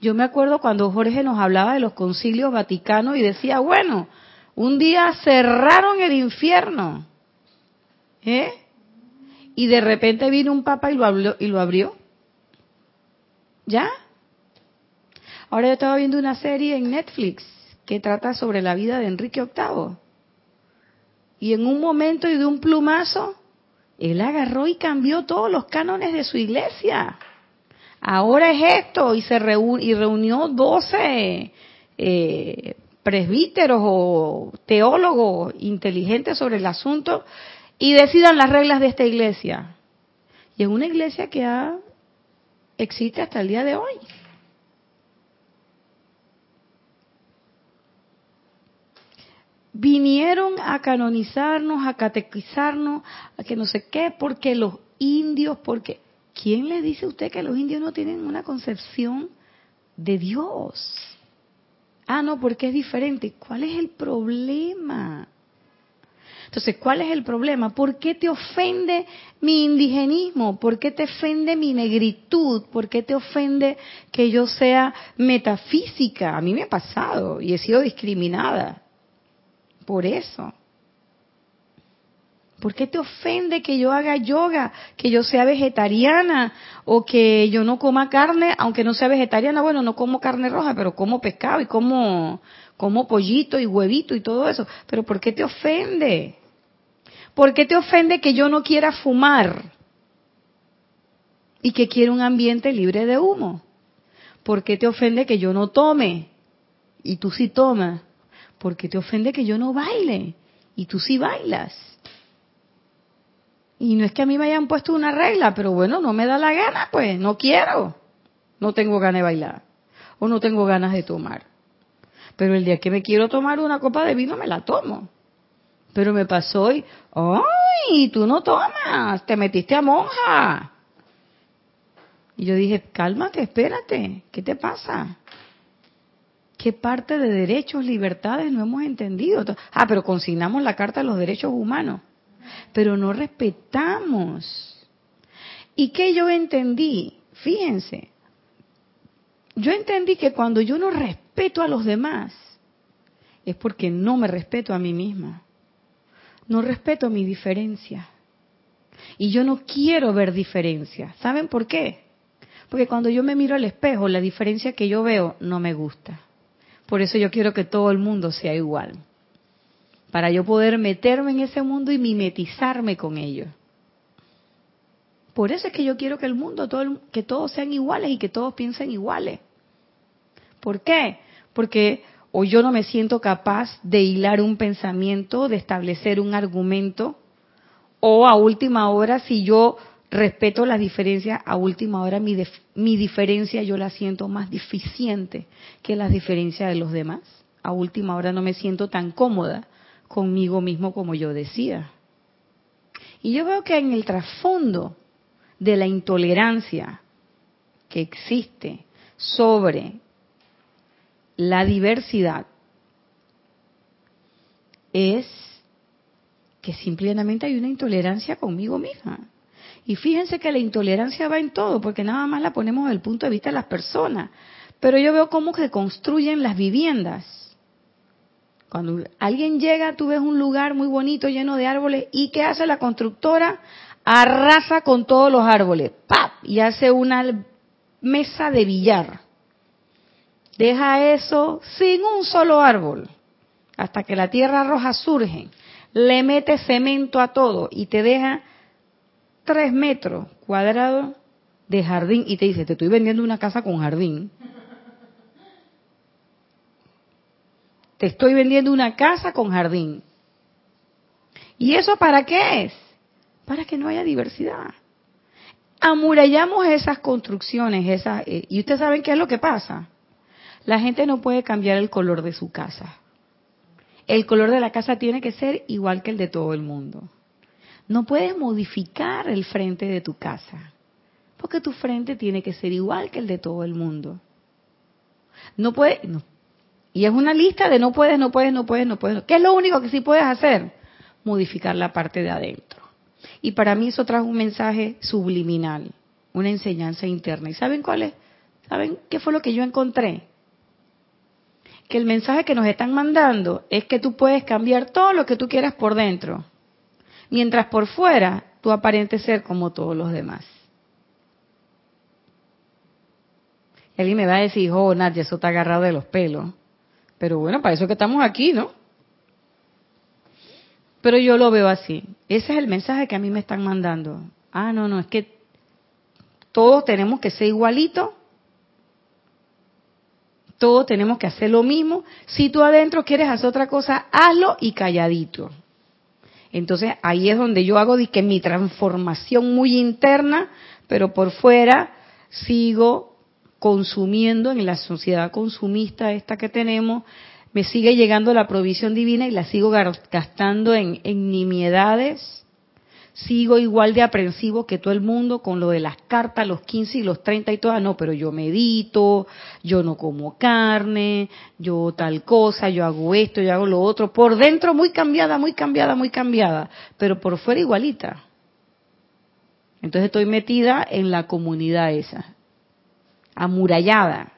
[SPEAKER 1] Yo me acuerdo cuando Jorge nos hablaba de los concilios vaticanos y decía, bueno, un día cerraron el infierno ¿Eh? Y de repente vino un papa y lo, abrió, y lo abrió. ¿Ya? Ahora yo estaba viendo una serie en Netflix que trata sobre la vida de Enrique VIII. Y en un momento y de un plumazo, él agarró y cambió todos los cánones de su iglesia. Ahora es esto, y se y reunió 12 eh, presbíteros o teólogos inteligentes sobre el asunto y decidan las reglas de esta iglesia. Y es una iglesia que ha, existe hasta el día de hoy. Vinieron a canonizarnos, a catequizarnos, a que no sé qué, porque los indios, porque ¿quién le dice a usted que los indios no tienen una concepción de Dios? Ah, no, porque es diferente. ¿Cuál es el problema? Entonces, ¿cuál es el problema? ¿Por qué te ofende mi indigenismo? ¿Por qué te ofende mi negritud? ¿Por qué te ofende que yo sea metafísica? A mí me ha pasado y he sido discriminada por eso. ¿Por qué te ofende que yo haga yoga, que yo sea vegetariana o que yo no coma carne, aunque no sea vegetariana? Bueno, no como carne roja, pero como pescado y como, como pollito y huevito y todo eso. Pero ¿por qué te ofende? ¿Por qué te ofende que yo no quiera fumar y que quiera un ambiente libre de humo? ¿Por qué te ofende que yo no tome y tú sí tomas? ¿Por qué te ofende que yo no baile y tú sí bailas? Y no es que a mí me hayan puesto una regla, pero bueno, no me da la gana, pues no quiero. No tengo ganas de bailar o no tengo ganas de tomar. Pero el día que me quiero tomar una copa de vino, me la tomo. Pero me pasó y, ¡ay! Tú no tomas, te metiste a monja. Y yo dije, cálmate, espérate, ¿qué te pasa? ¿Qué parte de derechos, libertades no hemos entendido? Ah, pero consignamos la Carta de los Derechos Humanos, pero no respetamos. ¿Y qué yo entendí? Fíjense, yo entendí que cuando yo no respeto a los demás, es porque no me respeto a mí misma no respeto mi diferencia. Y yo no quiero ver diferencia. ¿Saben por qué? Porque cuando yo me miro al espejo, la diferencia que yo veo no me gusta. Por eso yo quiero que todo el mundo sea igual. Para yo poder meterme en ese mundo y mimetizarme con ellos. Por eso es que yo quiero que el mundo, todo que todos sean iguales y que todos piensen iguales. ¿Por qué? Porque o yo no me siento capaz de hilar un pensamiento, de establecer un argumento, o a última hora, si yo respeto las diferencias, a última hora mi, mi diferencia yo la siento más deficiente que las diferencias de los demás. A última hora no me siento tan cómoda conmigo mismo como yo decía. Y yo veo que en el trasfondo de la intolerancia que existe sobre la diversidad es que simplemente hay una intolerancia conmigo misma. Y fíjense que la intolerancia va en todo, porque nada más la ponemos desde el punto de vista de las personas. Pero yo veo cómo se construyen las viviendas. Cuando alguien llega, tú ves un lugar muy bonito, lleno de árboles, ¿y qué hace la constructora? Arrasa con todos los árboles, ¡pap! Y hace una mesa de billar deja eso sin un solo árbol, hasta que la tierra roja surge, le mete cemento a todo y te deja tres metros cuadrados de jardín y te dice, te estoy vendiendo una casa con jardín. Te estoy vendiendo una casa con jardín. ¿Y eso para qué es? Para que no haya diversidad. amurallamos esas construcciones, esas, eh, y ustedes saben qué es lo que pasa. La gente no puede cambiar el color de su casa. El color de la casa tiene que ser igual que el de todo el mundo. No puedes modificar el frente de tu casa, porque tu frente tiene que ser igual que el de todo el mundo. No puedes, y es una lista de no puedes, no puedes, no puedes, no puedes. ¿Qué es lo único que sí puedes hacer? Modificar la parte de adentro. Y para mí eso trajo un mensaje subliminal, una enseñanza interna. ¿Y saben cuál es? ¿Saben qué fue lo que yo encontré? Que el mensaje que nos están mandando es que tú puedes cambiar todo lo que tú quieras por dentro, mientras por fuera tú aparentes ser como todos los demás. Y alguien me va a decir, oh, Nadia, eso está agarrado de los pelos. Pero bueno, para eso que estamos aquí, ¿no? Pero yo lo veo así. Ese es el mensaje que a mí me están mandando. Ah, no, no, es que todos tenemos que ser igualitos. Todos tenemos que hacer lo mismo. Si tú adentro quieres hacer otra cosa, hazlo y calladito. Entonces ahí es donde yo hago que mi transformación muy interna, pero por fuera sigo consumiendo en la sociedad consumista esta que tenemos, me sigue llegando la provisión divina y la sigo gastando en, nimiedades, sigo igual de aprensivo que todo el mundo con lo de las cartas, los 15 y los 30 y todas, no, pero yo medito, yo no como carne, yo tal cosa, yo hago esto, yo hago lo otro, por dentro muy cambiada, muy cambiada, muy cambiada, pero por fuera igualita. Entonces estoy metida en la comunidad esa, amurallada.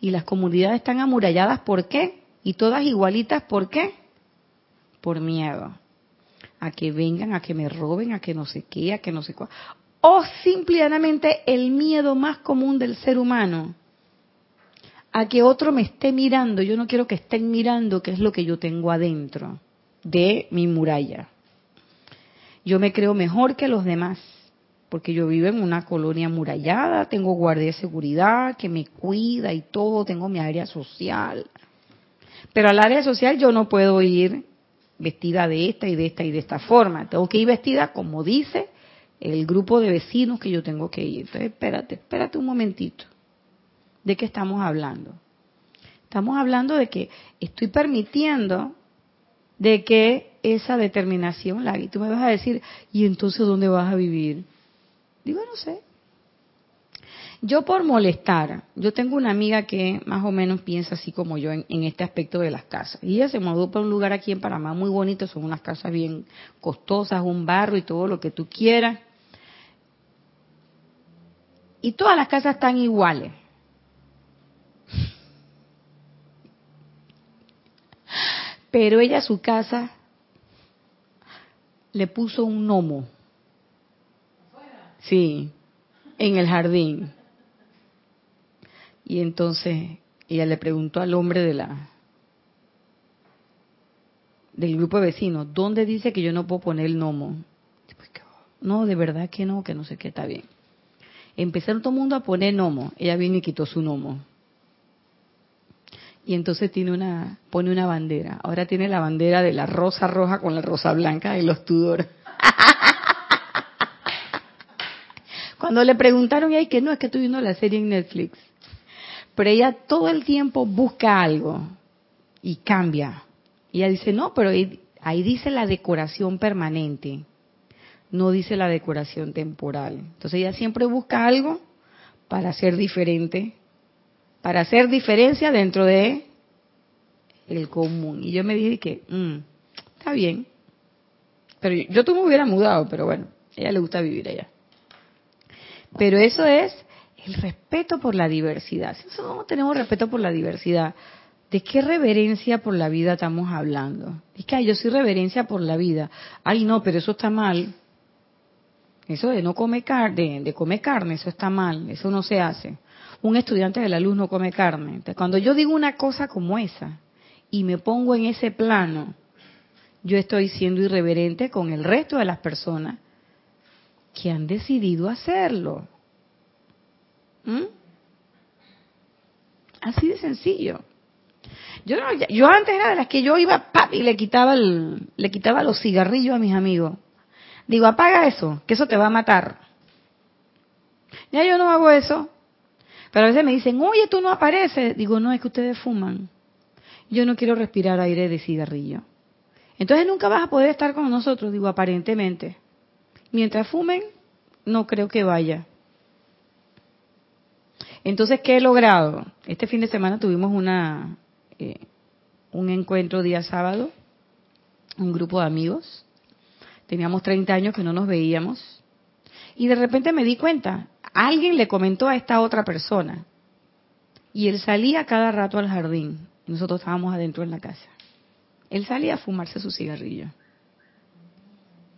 [SPEAKER 1] Y las comunidades están amuralladas, ¿por qué? Y todas igualitas, ¿por qué? Por miedo. A que vengan, a que me roben, a que no sé qué, a que no sé cuál. O simplemente el miedo más común del ser humano. A que otro me esté mirando. Yo no quiero que estén mirando qué es lo que yo tengo adentro de mi muralla. Yo me creo mejor que los demás porque yo vivo en una colonia amurallada, tengo guardia de seguridad que me cuida y todo, tengo mi área social. Pero al área social yo no puedo ir vestida de esta y de esta y de esta forma. Tengo que ir vestida como dice el grupo de vecinos que yo tengo que ir. Entonces, espérate, espérate un momentito. ¿De qué estamos hablando? Estamos hablando de que estoy permitiendo de que esa determinación la y tú me vas a decir, ¿y entonces dónde vas a vivir? Digo, no sé, yo por molestar, yo tengo una amiga que más o menos piensa así como yo en, este aspecto de las casas. Y ella se mudó para un lugar aquí en Panamá muy bonito, son unas casas bien costosas, un barro y todo lo que tú quieras. Y todas las casas están iguales. Pero ella a su casa le puso un gnomo. Sí, en el jardín. Y entonces ella le preguntó al hombre de la del grupo de vecinos, ¿dónde dice que yo no puedo poner el gnomo? No, de verdad que no, que no sé qué está bien. Empezaron todo el mundo a poner gnomo. Ella vino y quitó su gnomo. Y entonces tiene una, pone una bandera. Ahora tiene la bandera de la rosa roja con la rosa blanca de los Tudor. Cuando le preguntaron, y que no, es que estoy viendo la serie en Netflix pero ella todo el tiempo busca algo y cambia. Y ella dice, no, pero ahí dice la decoración permanente, no dice la decoración temporal. Entonces ella siempre busca algo para ser diferente, para hacer diferencia dentro de el común. Y yo me dije que, mm, está bien. Pero yo, yo tú me hubiera mudado, pero bueno, ella le gusta vivir allá. Pero eso es el respeto por la diversidad. Si nosotros no tenemos respeto por la diversidad, ¿de qué reverencia por la vida estamos hablando? Es que yo soy reverencia por la vida. Ay, no, pero eso está mal. Eso de no comer carne, de, comer carne, eso está mal, eso no se hace. Un estudiante de la luz no come carne. Entonces, cuando yo digo una cosa como esa y me pongo en ese plano, yo estoy siendo irreverente con el resto de las personas que han decidido hacerlo. ¿Mm? Así de sencillo. Yo, yo antes era de las que yo iba y le quitaba, el, le quitaba los cigarrillos a mis amigos. Digo, apaga eso, que eso te va a matar. Ya yo no hago eso. Pero a veces me dicen, oye, tú no apareces. Digo, no, es que ustedes fuman. Yo no quiero respirar aire de cigarrillo. Entonces nunca vas a poder estar con nosotros, digo, aparentemente. Mientras fumen, no creo que vaya. Entonces, ¿qué he logrado? Este fin de semana tuvimos una eh, un encuentro día sábado, un grupo de amigos. Teníamos 30 años que no nos veíamos. Y de repente me di cuenta, alguien le comentó a esta otra persona. Y él salía cada rato al jardín. Nosotros estábamos adentro en la casa. Él salía a fumarse su cigarrillo.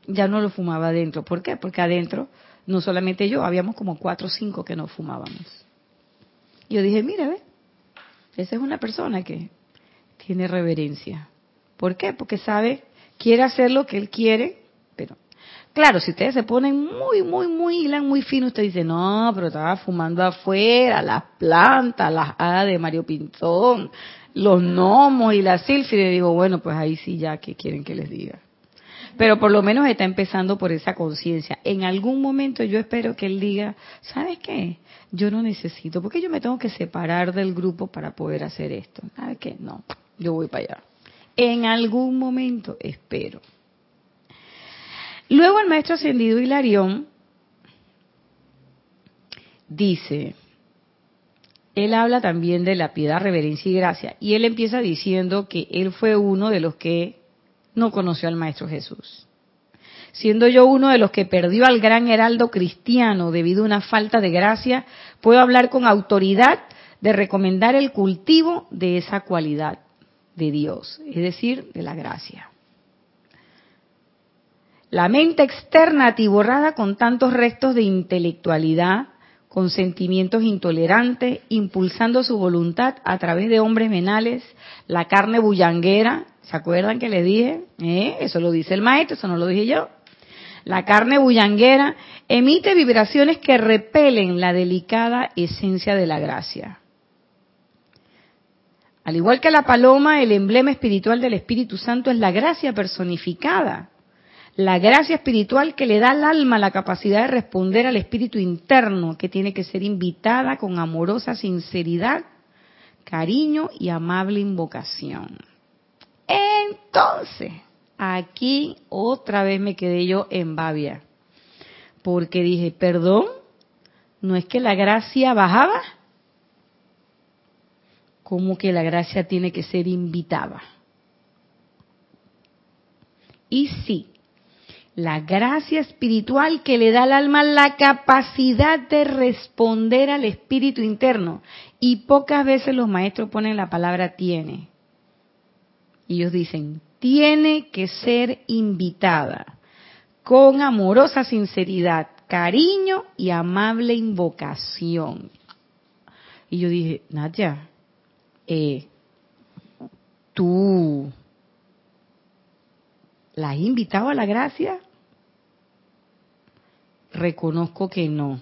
[SPEAKER 1] Ya no lo fumaba adentro. ¿Por qué? Porque adentro, no solamente yo, habíamos como cuatro o cinco que no fumábamos. Yo dije, mira, ve, esa es una persona que tiene reverencia. ¿Por qué? Porque sabe, quiere hacer lo que él quiere, pero claro, si ustedes se ponen muy, muy, muy hilan, muy fino, usted dice, no, pero estaba fumando afuera, las plantas, las hadas de Mario Pintón, los gnomos y la sílfide. Digo, bueno, pues ahí sí ya, ¿qué quieren que les diga? Pero por lo menos está empezando por esa conciencia. En algún momento yo espero que él diga, ¿sabes qué? Yo no necesito, porque yo me tengo que separar del grupo para poder hacer esto. ¿Sabes qué? No, yo voy para allá. En algún momento espero. Luego el maestro ascendido Hilarión dice, él habla también de la piedad, reverencia y gracia, y él empieza diciendo que él fue uno de los que no conoció al Maestro Jesús. Siendo yo uno de los que perdió al gran heraldo cristiano debido a una falta de gracia, puedo hablar con autoridad de recomendar el cultivo de esa cualidad de Dios, es decir, de la gracia. La mente externa atiborrada con tantos restos de intelectualidad, con sentimientos intolerantes, impulsando su voluntad a través de hombres venales, la carne bullanguera, ¿Se acuerdan que le dije? ¿Eh? Eso lo dice el maestro, eso no lo dije yo. La carne bullanguera emite vibraciones que repelen la delicada esencia de la gracia. Al igual que la paloma, el emblema espiritual del Espíritu Santo es la gracia personificada. La gracia espiritual que le da al alma la capacidad de responder al espíritu interno, que tiene que ser invitada con amorosa sinceridad, cariño y amable invocación. Entonces, aquí otra vez me quedé yo en Babia, porque dije, perdón, ¿no es que la gracia bajaba? ¿Cómo que la gracia tiene que ser invitada? Y sí, la gracia espiritual que le da al alma la capacidad de responder al espíritu interno. Y pocas veces los maestros ponen la palabra tiene. Y ellos dicen, tiene que ser invitada con amorosa sinceridad, cariño y amable invocación. Y yo dije, Nadia, eh, tú la has invitado a la gracia? Reconozco que no.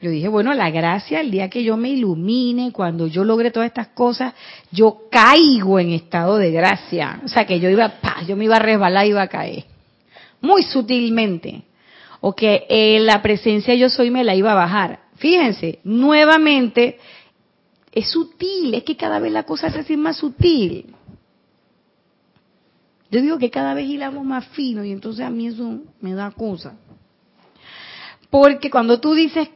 [SPEAKER 1] Yo dije, bueno, la gracia, el día que yo me ilumine, cuando yo logre todas estas cosas, yo caigo en estado de gracia. O sea, que yo iba, yo me iba a resbalar y iba a caer. Muy sutilmente. O que eh, la presencia yo soy me la iba a bajar. Fíjense, nuevamente, es sutil, es que cada vez la cosa se hace más sutil. Yo digo que cada vez hilamos más fino y entonces a mí eso me da cosa. Porque cuando tú dices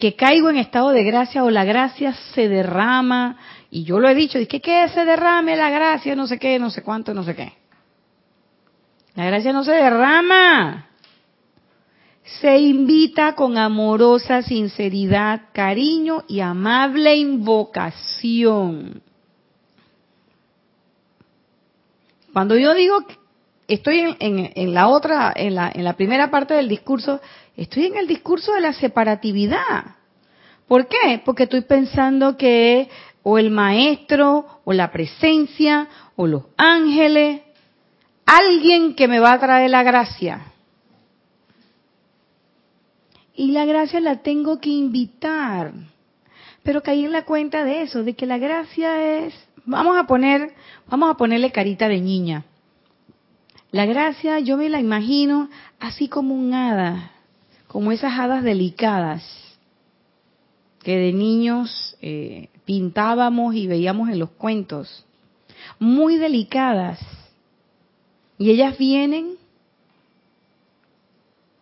[SPEAKER 1] que caigo en estado de gracia o la gracia se derrama, y yo lo he dicho, que que se derrame la gracia, no sé qué, no sé cuánto, no sé qué. La gracia no se derrama. Se invita con amorosa sinceridad, cariño y amable invocación. Cuando yo digo estoy en, en, la otra, en la, en la primera parte del discurso, estoy en el discurso de la separatividad. ¿Por qué? Porque estoy pensando que o el maestro, o la presencia, o los ángeles, alguien que me va a traer la gracia. Y la gracia la tengo que invitar. Pero caí en la cuenta de eso, de que la gracia es, vamos a poner, vamos a ponerle carita de niña. La gracia yo me la imagino así como un hada, como esas hadas delicadas que de niños eh, pintábamos y veíamos en los cuentos, muy delicadas. Y ellas vienen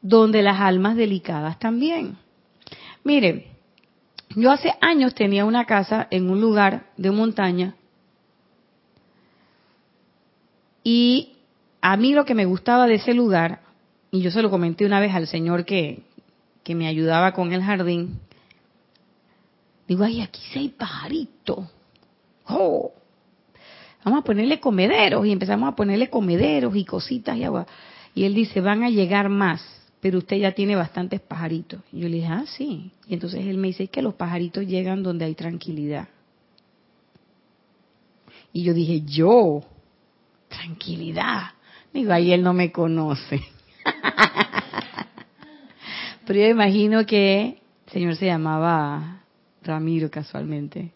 [SPEAKER 1] donde las almas delicadas también. Miren, yo hace años tenía una casa en un lugar de montaña y a mí lo que me gustaba de ese lugar, y yo se lo comenté una vez al señor que, que me ayudaba con el jardín, digo, ay, aquí sí hay pajaritos. Oh, vamos a ponerle comederos y empezamos a ponerle comederos y cositas y agua. Y él dice, van a llegar más, pero usted ya tiene bastantes pajaritos. Y yo le dije, ah, sí. Y entonces él me dice, es que los pajaritos llegan donde hay tranquilidad. Y yo dije, yo, tranquilidad. Digo, ahí él no me conoce. Pero yo imagino que el señor se llamaba Ramiro casualmente.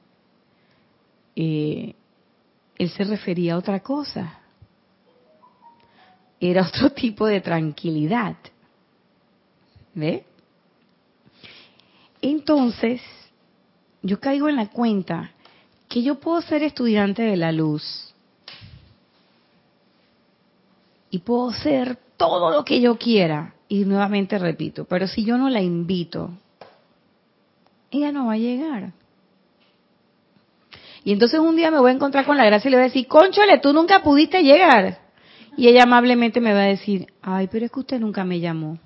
[SPEAKER 1] Él se refería a otra cosa. Era otro tipo de tranquilidad. ¿Ve? Entonces, yo caigo en la cuenta que yo puedo ser estudiante de la luz y puedo ser todo lo que yo quiera. Y nuevamente repito, pero si yo no la invito, ella no va a llegar. Y entonces un día me voy a encontrar con la gracia y le voy a decir, conchole, tú nunca pudiste llegar. Y ella amablemente me va a decir, ay, pero es que usted nunca me llamó.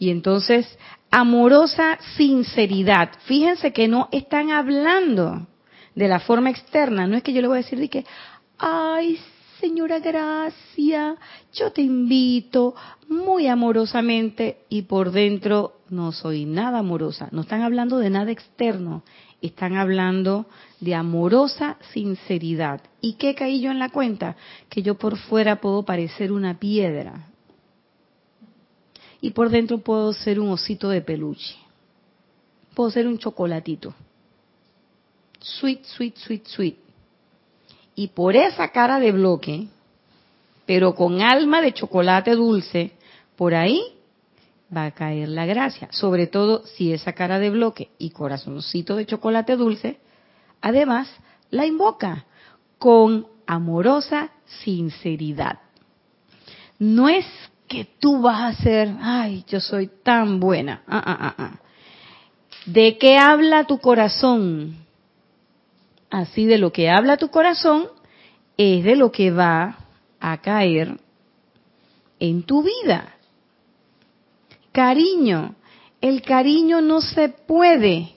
[SPEAKER 1] Y entonces, amorosa sinceridad. Fíjense que no están hablando de la forma externa. No es que yo le voy a decir de que, ay, señora Gracia, yo te invito muy amorosamente y por dentro no soy nada amorosa. No están hablando de nada externo, están hablando de amorosa sinceridad. ¿Y qué caí yo en la cuenta? Que yo por fuera puedo parecer una piedra y por dentro puedo ser un osito de peluche. Puedo ser un chocolatito. Sweet, sweet, sweet, sweet. Y por esa cara de bloque, pero con alma de chocolate dulce, por ahí va a caer la gracia. Sobre todo si esa cara de bloque y corazoncito de chocolate dulce, además la invoca con amorosa sinceridad. No es que tú vas a ser, ay, yo soy tan buena. Ah, ah, ah, ¿De qué habla tu corazón? Así de lo que habla tu corazón es de lo que va a caer en tu vida. Cariño, el cariño no se puede,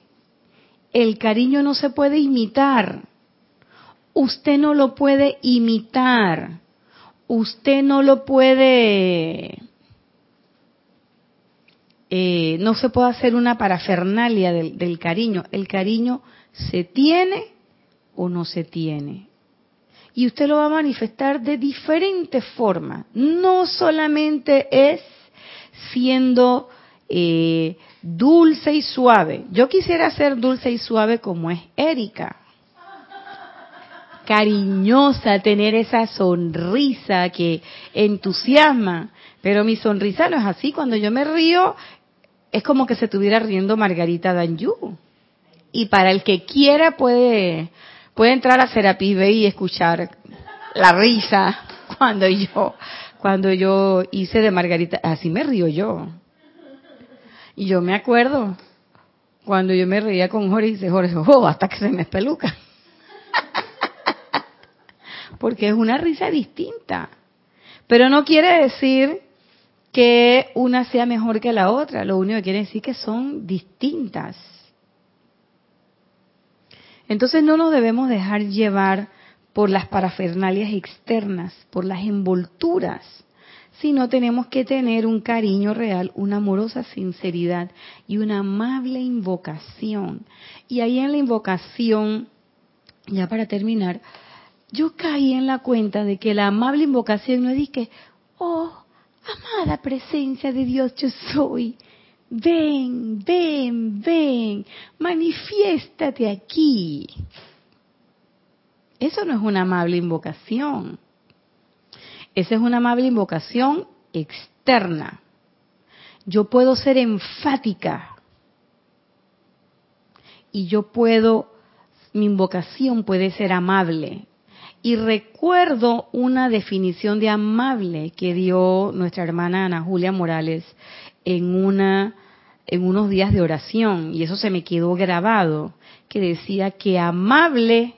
[SPEAKER 1] el cariño no se puede imitar. Usted no lo puede imitar usted no lo puede, eh, no se puede hacer una parafernalia del, del cariño. El cariño se tiene o no se tiene. Y usted lo va a manifestar de diferentes formas. No solamente es siendo eh, dulce y suave. Yo quisiera ser dulce y suave como es Erika cariñosa, tener esa sonrisa que entusiasma. Pero mi sonrisa no es así. Cuando yo me río, es como que se estuviera riendo Margarita Danju. Y para el que quiera puede, puede entrar a Serapis Bay y escuchar la risa cuando yo, cuando yo hice de Margarita. Así me río yo. Y yo me acuerdo cuando yo me reía con Jorge y dice Jorge, oh, hasta que se me espeluca porque es una risa distinta. Pero no quiere decir que una sea mejor que la otra, lo único que quiere decir que son distintas. Entonces no nos debemos dejar llevar por las parafernalias externas, por las envolturas, sino tenemos que tener un cariño real, una amorosa sinceridad y una amable invocación. Y ahí en la invocación, ya para terminar, yo caí en la cuenta de que la amable invocación no es que, oh, amada presencia de Dios yo soy, ven, ven, ven, manifiéstate aquí. Eso no es una amable invocación. Esa es una amable invocación externa. yo puedo ser enfática y yo puedo, mi invocación puede ser amable. Y recuerdo una definición de amable que dio nuestra hermana Ana Julia Morales en una en unos días de oración y eso se me quedó grabado que decía que amable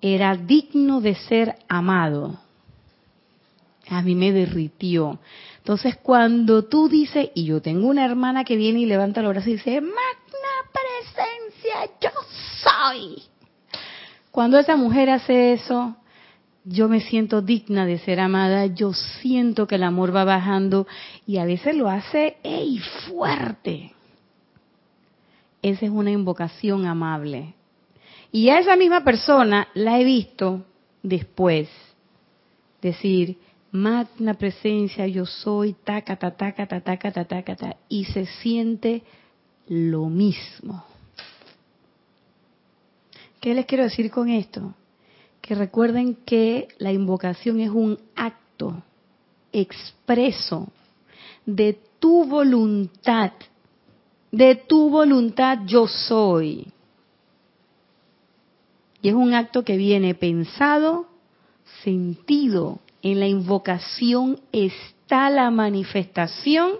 [SPEAKER 1] era digno de ser amado. A mí me derritió. Entonces cuando tú dices, y yo tengo una hermana que viene y levanta la brazo y dice, magna presencia, yo soy. Cuando esa mujer hace eso, yo me siento digna de ser amada, yo siento que el amor va bajando y a veces lo hace ¡ey! fuerte. Esa es una invocación amable. Y a esa misma persona la he visto después decir, magna presencia, yo soy, taca, ta, taca, ta, taca, ta, taca, ta, y se siente lo mismo. ¿Qué les quiero decir con esto? Que recuerden que la invocación es un acto expreso de tu voluntad, de tu voluntad yo soy. Y es un acto que viene pensado, sentido. En la invocación está la manifestación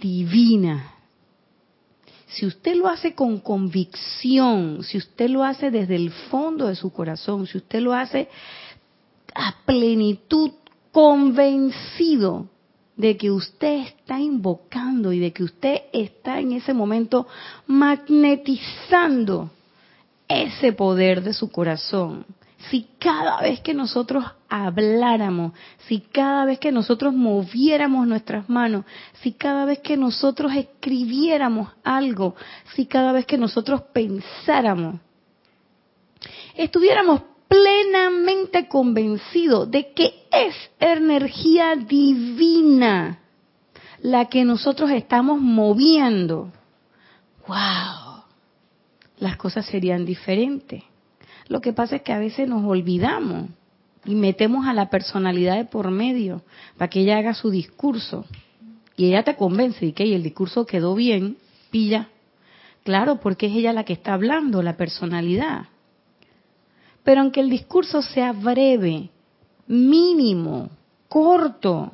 [SPEAKER 1] divina. Si usted lo hace con convicción, si usted lo hace desde el fondo de su corazón, si usted lo hace a plenitud, convencido de que usted está invocando y de que usted está en ese momento magnetizando ese poder de su corazón. Si cada vez que nosotros habláramos, si cada vez que nosotros moviéramos nuestras manos, si cada vez que nosotros escribiéramos algo, si cada vez que nosotros pensáramos, estuviéramos plenamente convencidos de que es energía divina la que nosotros estamos moviendo. ¡Wow! Las cosas serían diferentes. Lo que pasa es que a veces nos olvidamos y metemos a la personalidad de por medio para que ella haga su discurso. Y ella te convence de que el discurso quedó bien, pilla. Claro, porque es ella la que está hablando, la personalidad. Pero aunque el discurso sea breve, mínimo, corto,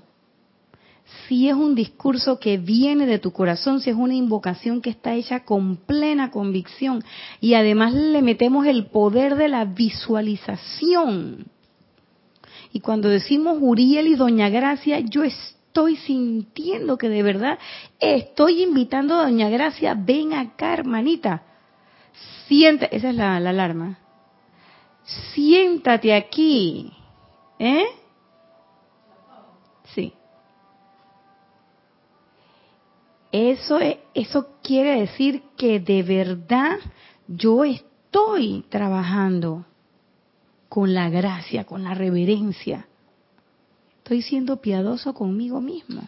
[SPEAKER 1] si es un discurso que viene de tu corazón, si es una invocación que está hecha con plena convicción y además le metemos el poder de la visualización. Y cuando decimos Uriel y Doña Gracia, yo estoy sintiendo que de verdad estoy invitando a Doña Gracia, ven acá, hermanita. Siente, esa es la, la alarma. Siéntate aquí. ¿Eh? Eso, eso quiere decir que de verdad yo estoy trabajando con la gracia, con la reverencia. Estoy siendo piadoso conmigo mismo.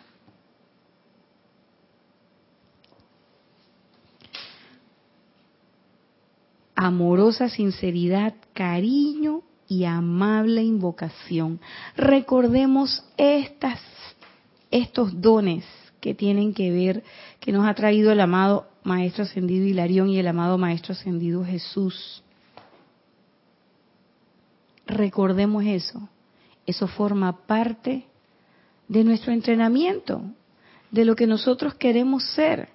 [SPEAKER 1] Amorosa sinceridad, cariño y amable invocación. Recordemos estas, estos dones que tienen que ver, que nos ha traído el amado Maestro Ascendido Hilarión y el amado Maestro Ascendido Jesús. Recordemos eso. Eso forma parte de nuestro entrenamiento, de lo que nosotros queremos ser.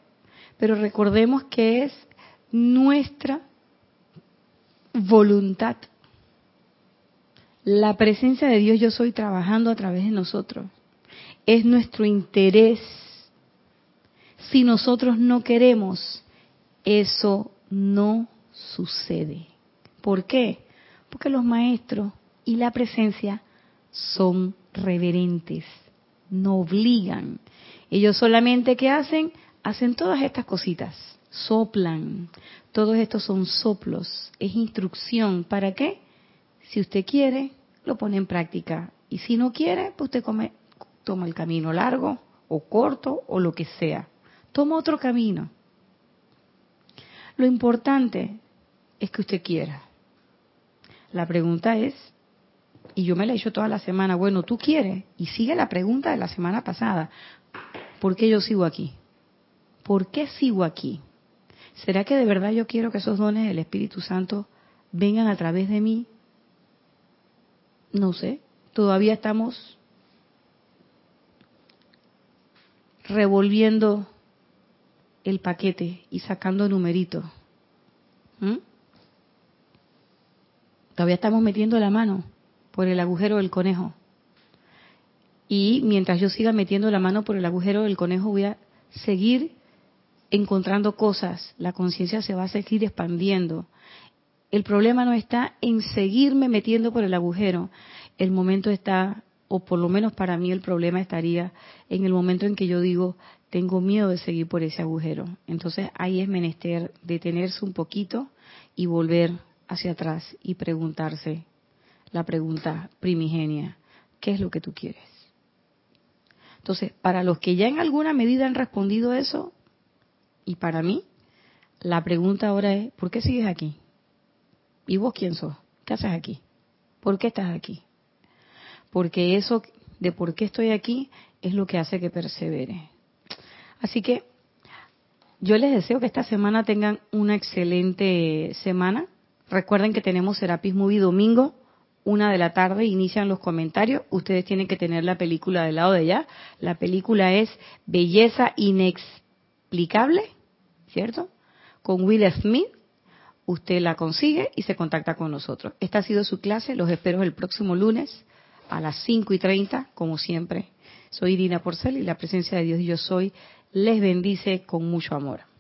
[SPEAKER 1] Pero recordemos que es nuestra voluntad. La presencia de Dios yo soy trabajando a través de nosotros. Es nuestro interés si nosotros no queremos, eso no sucede. ¿Por qué? Porque los maestros y la presencia son reverentes, no obligan. Ellos solamente ¿qué hacen? Hacen todas estas cositas, soplan. Todos estos son soplos, es instrucción. ¿Para qué? Si usted quiere, lo pone en práctica. Y si no quiere, pues usted come, toma el camino largo o corto o lo que sea toma otro camino. Lo importante es que usted quiera. La pregunta es, y yo me la he hecho toda la semana, bueno, tú quieres, y sigue la pregunta de la semana pasada, ¿por qué yo sigo aquí? ¿Por qué sigo aquí? ¿Será que de verdad yo quiero que esos dones del Espíritu Santo vengan a través de mí? No sé, todavía estamos revolviendo el paquete y sacando numeritos. ¿Mm? Todavía estamos metiendo la mano por el agujero del conejo. Y mientras yo siga metiendo la mano por el agujero del conejo, voy a seguir encontrando cosas. La conciencia se va a seguir expandiendo. El problema no está en seguirme metiendo por el agujero. El momento está, o por lo menos para mí el problema estaría en el momento en que yo digo, tengo miedo de seguir por ese agujero. Entonces ahí es menester detenerse un poquito y volver hacia atrás y preguntarse la pregunta primigenia, ¿qué es lo que tú quieres? Entonces, para los que ya en alguna medida han respondido eso, y para mí, la pregunta ahora es, ¿por qué sigues aquí? ¿Y vos quién sos? ¿Qué haces aquí? ¿Por qué estás aquí? Porque eso de por qué estoy aquí es lo que hace que persevere. Así que yo les deseo que esta semana tengan una excelente semana. Recuerden que tenemos Serapis Movie domingo, una de la tarde, inician los comentarios. Ustedes tienen que tener la película del lado de allá. La película es Belleza Inexplicable, ¿cierto? Con Will Smith. Usted la consigue y se contacta con nosotros. Esta ha sido su clase. Los espero el próximo lunes a las 5 y 30, como siempre. Soy Irina Porcel y la presencia de Dios y yo soy les bendice con mucho amor.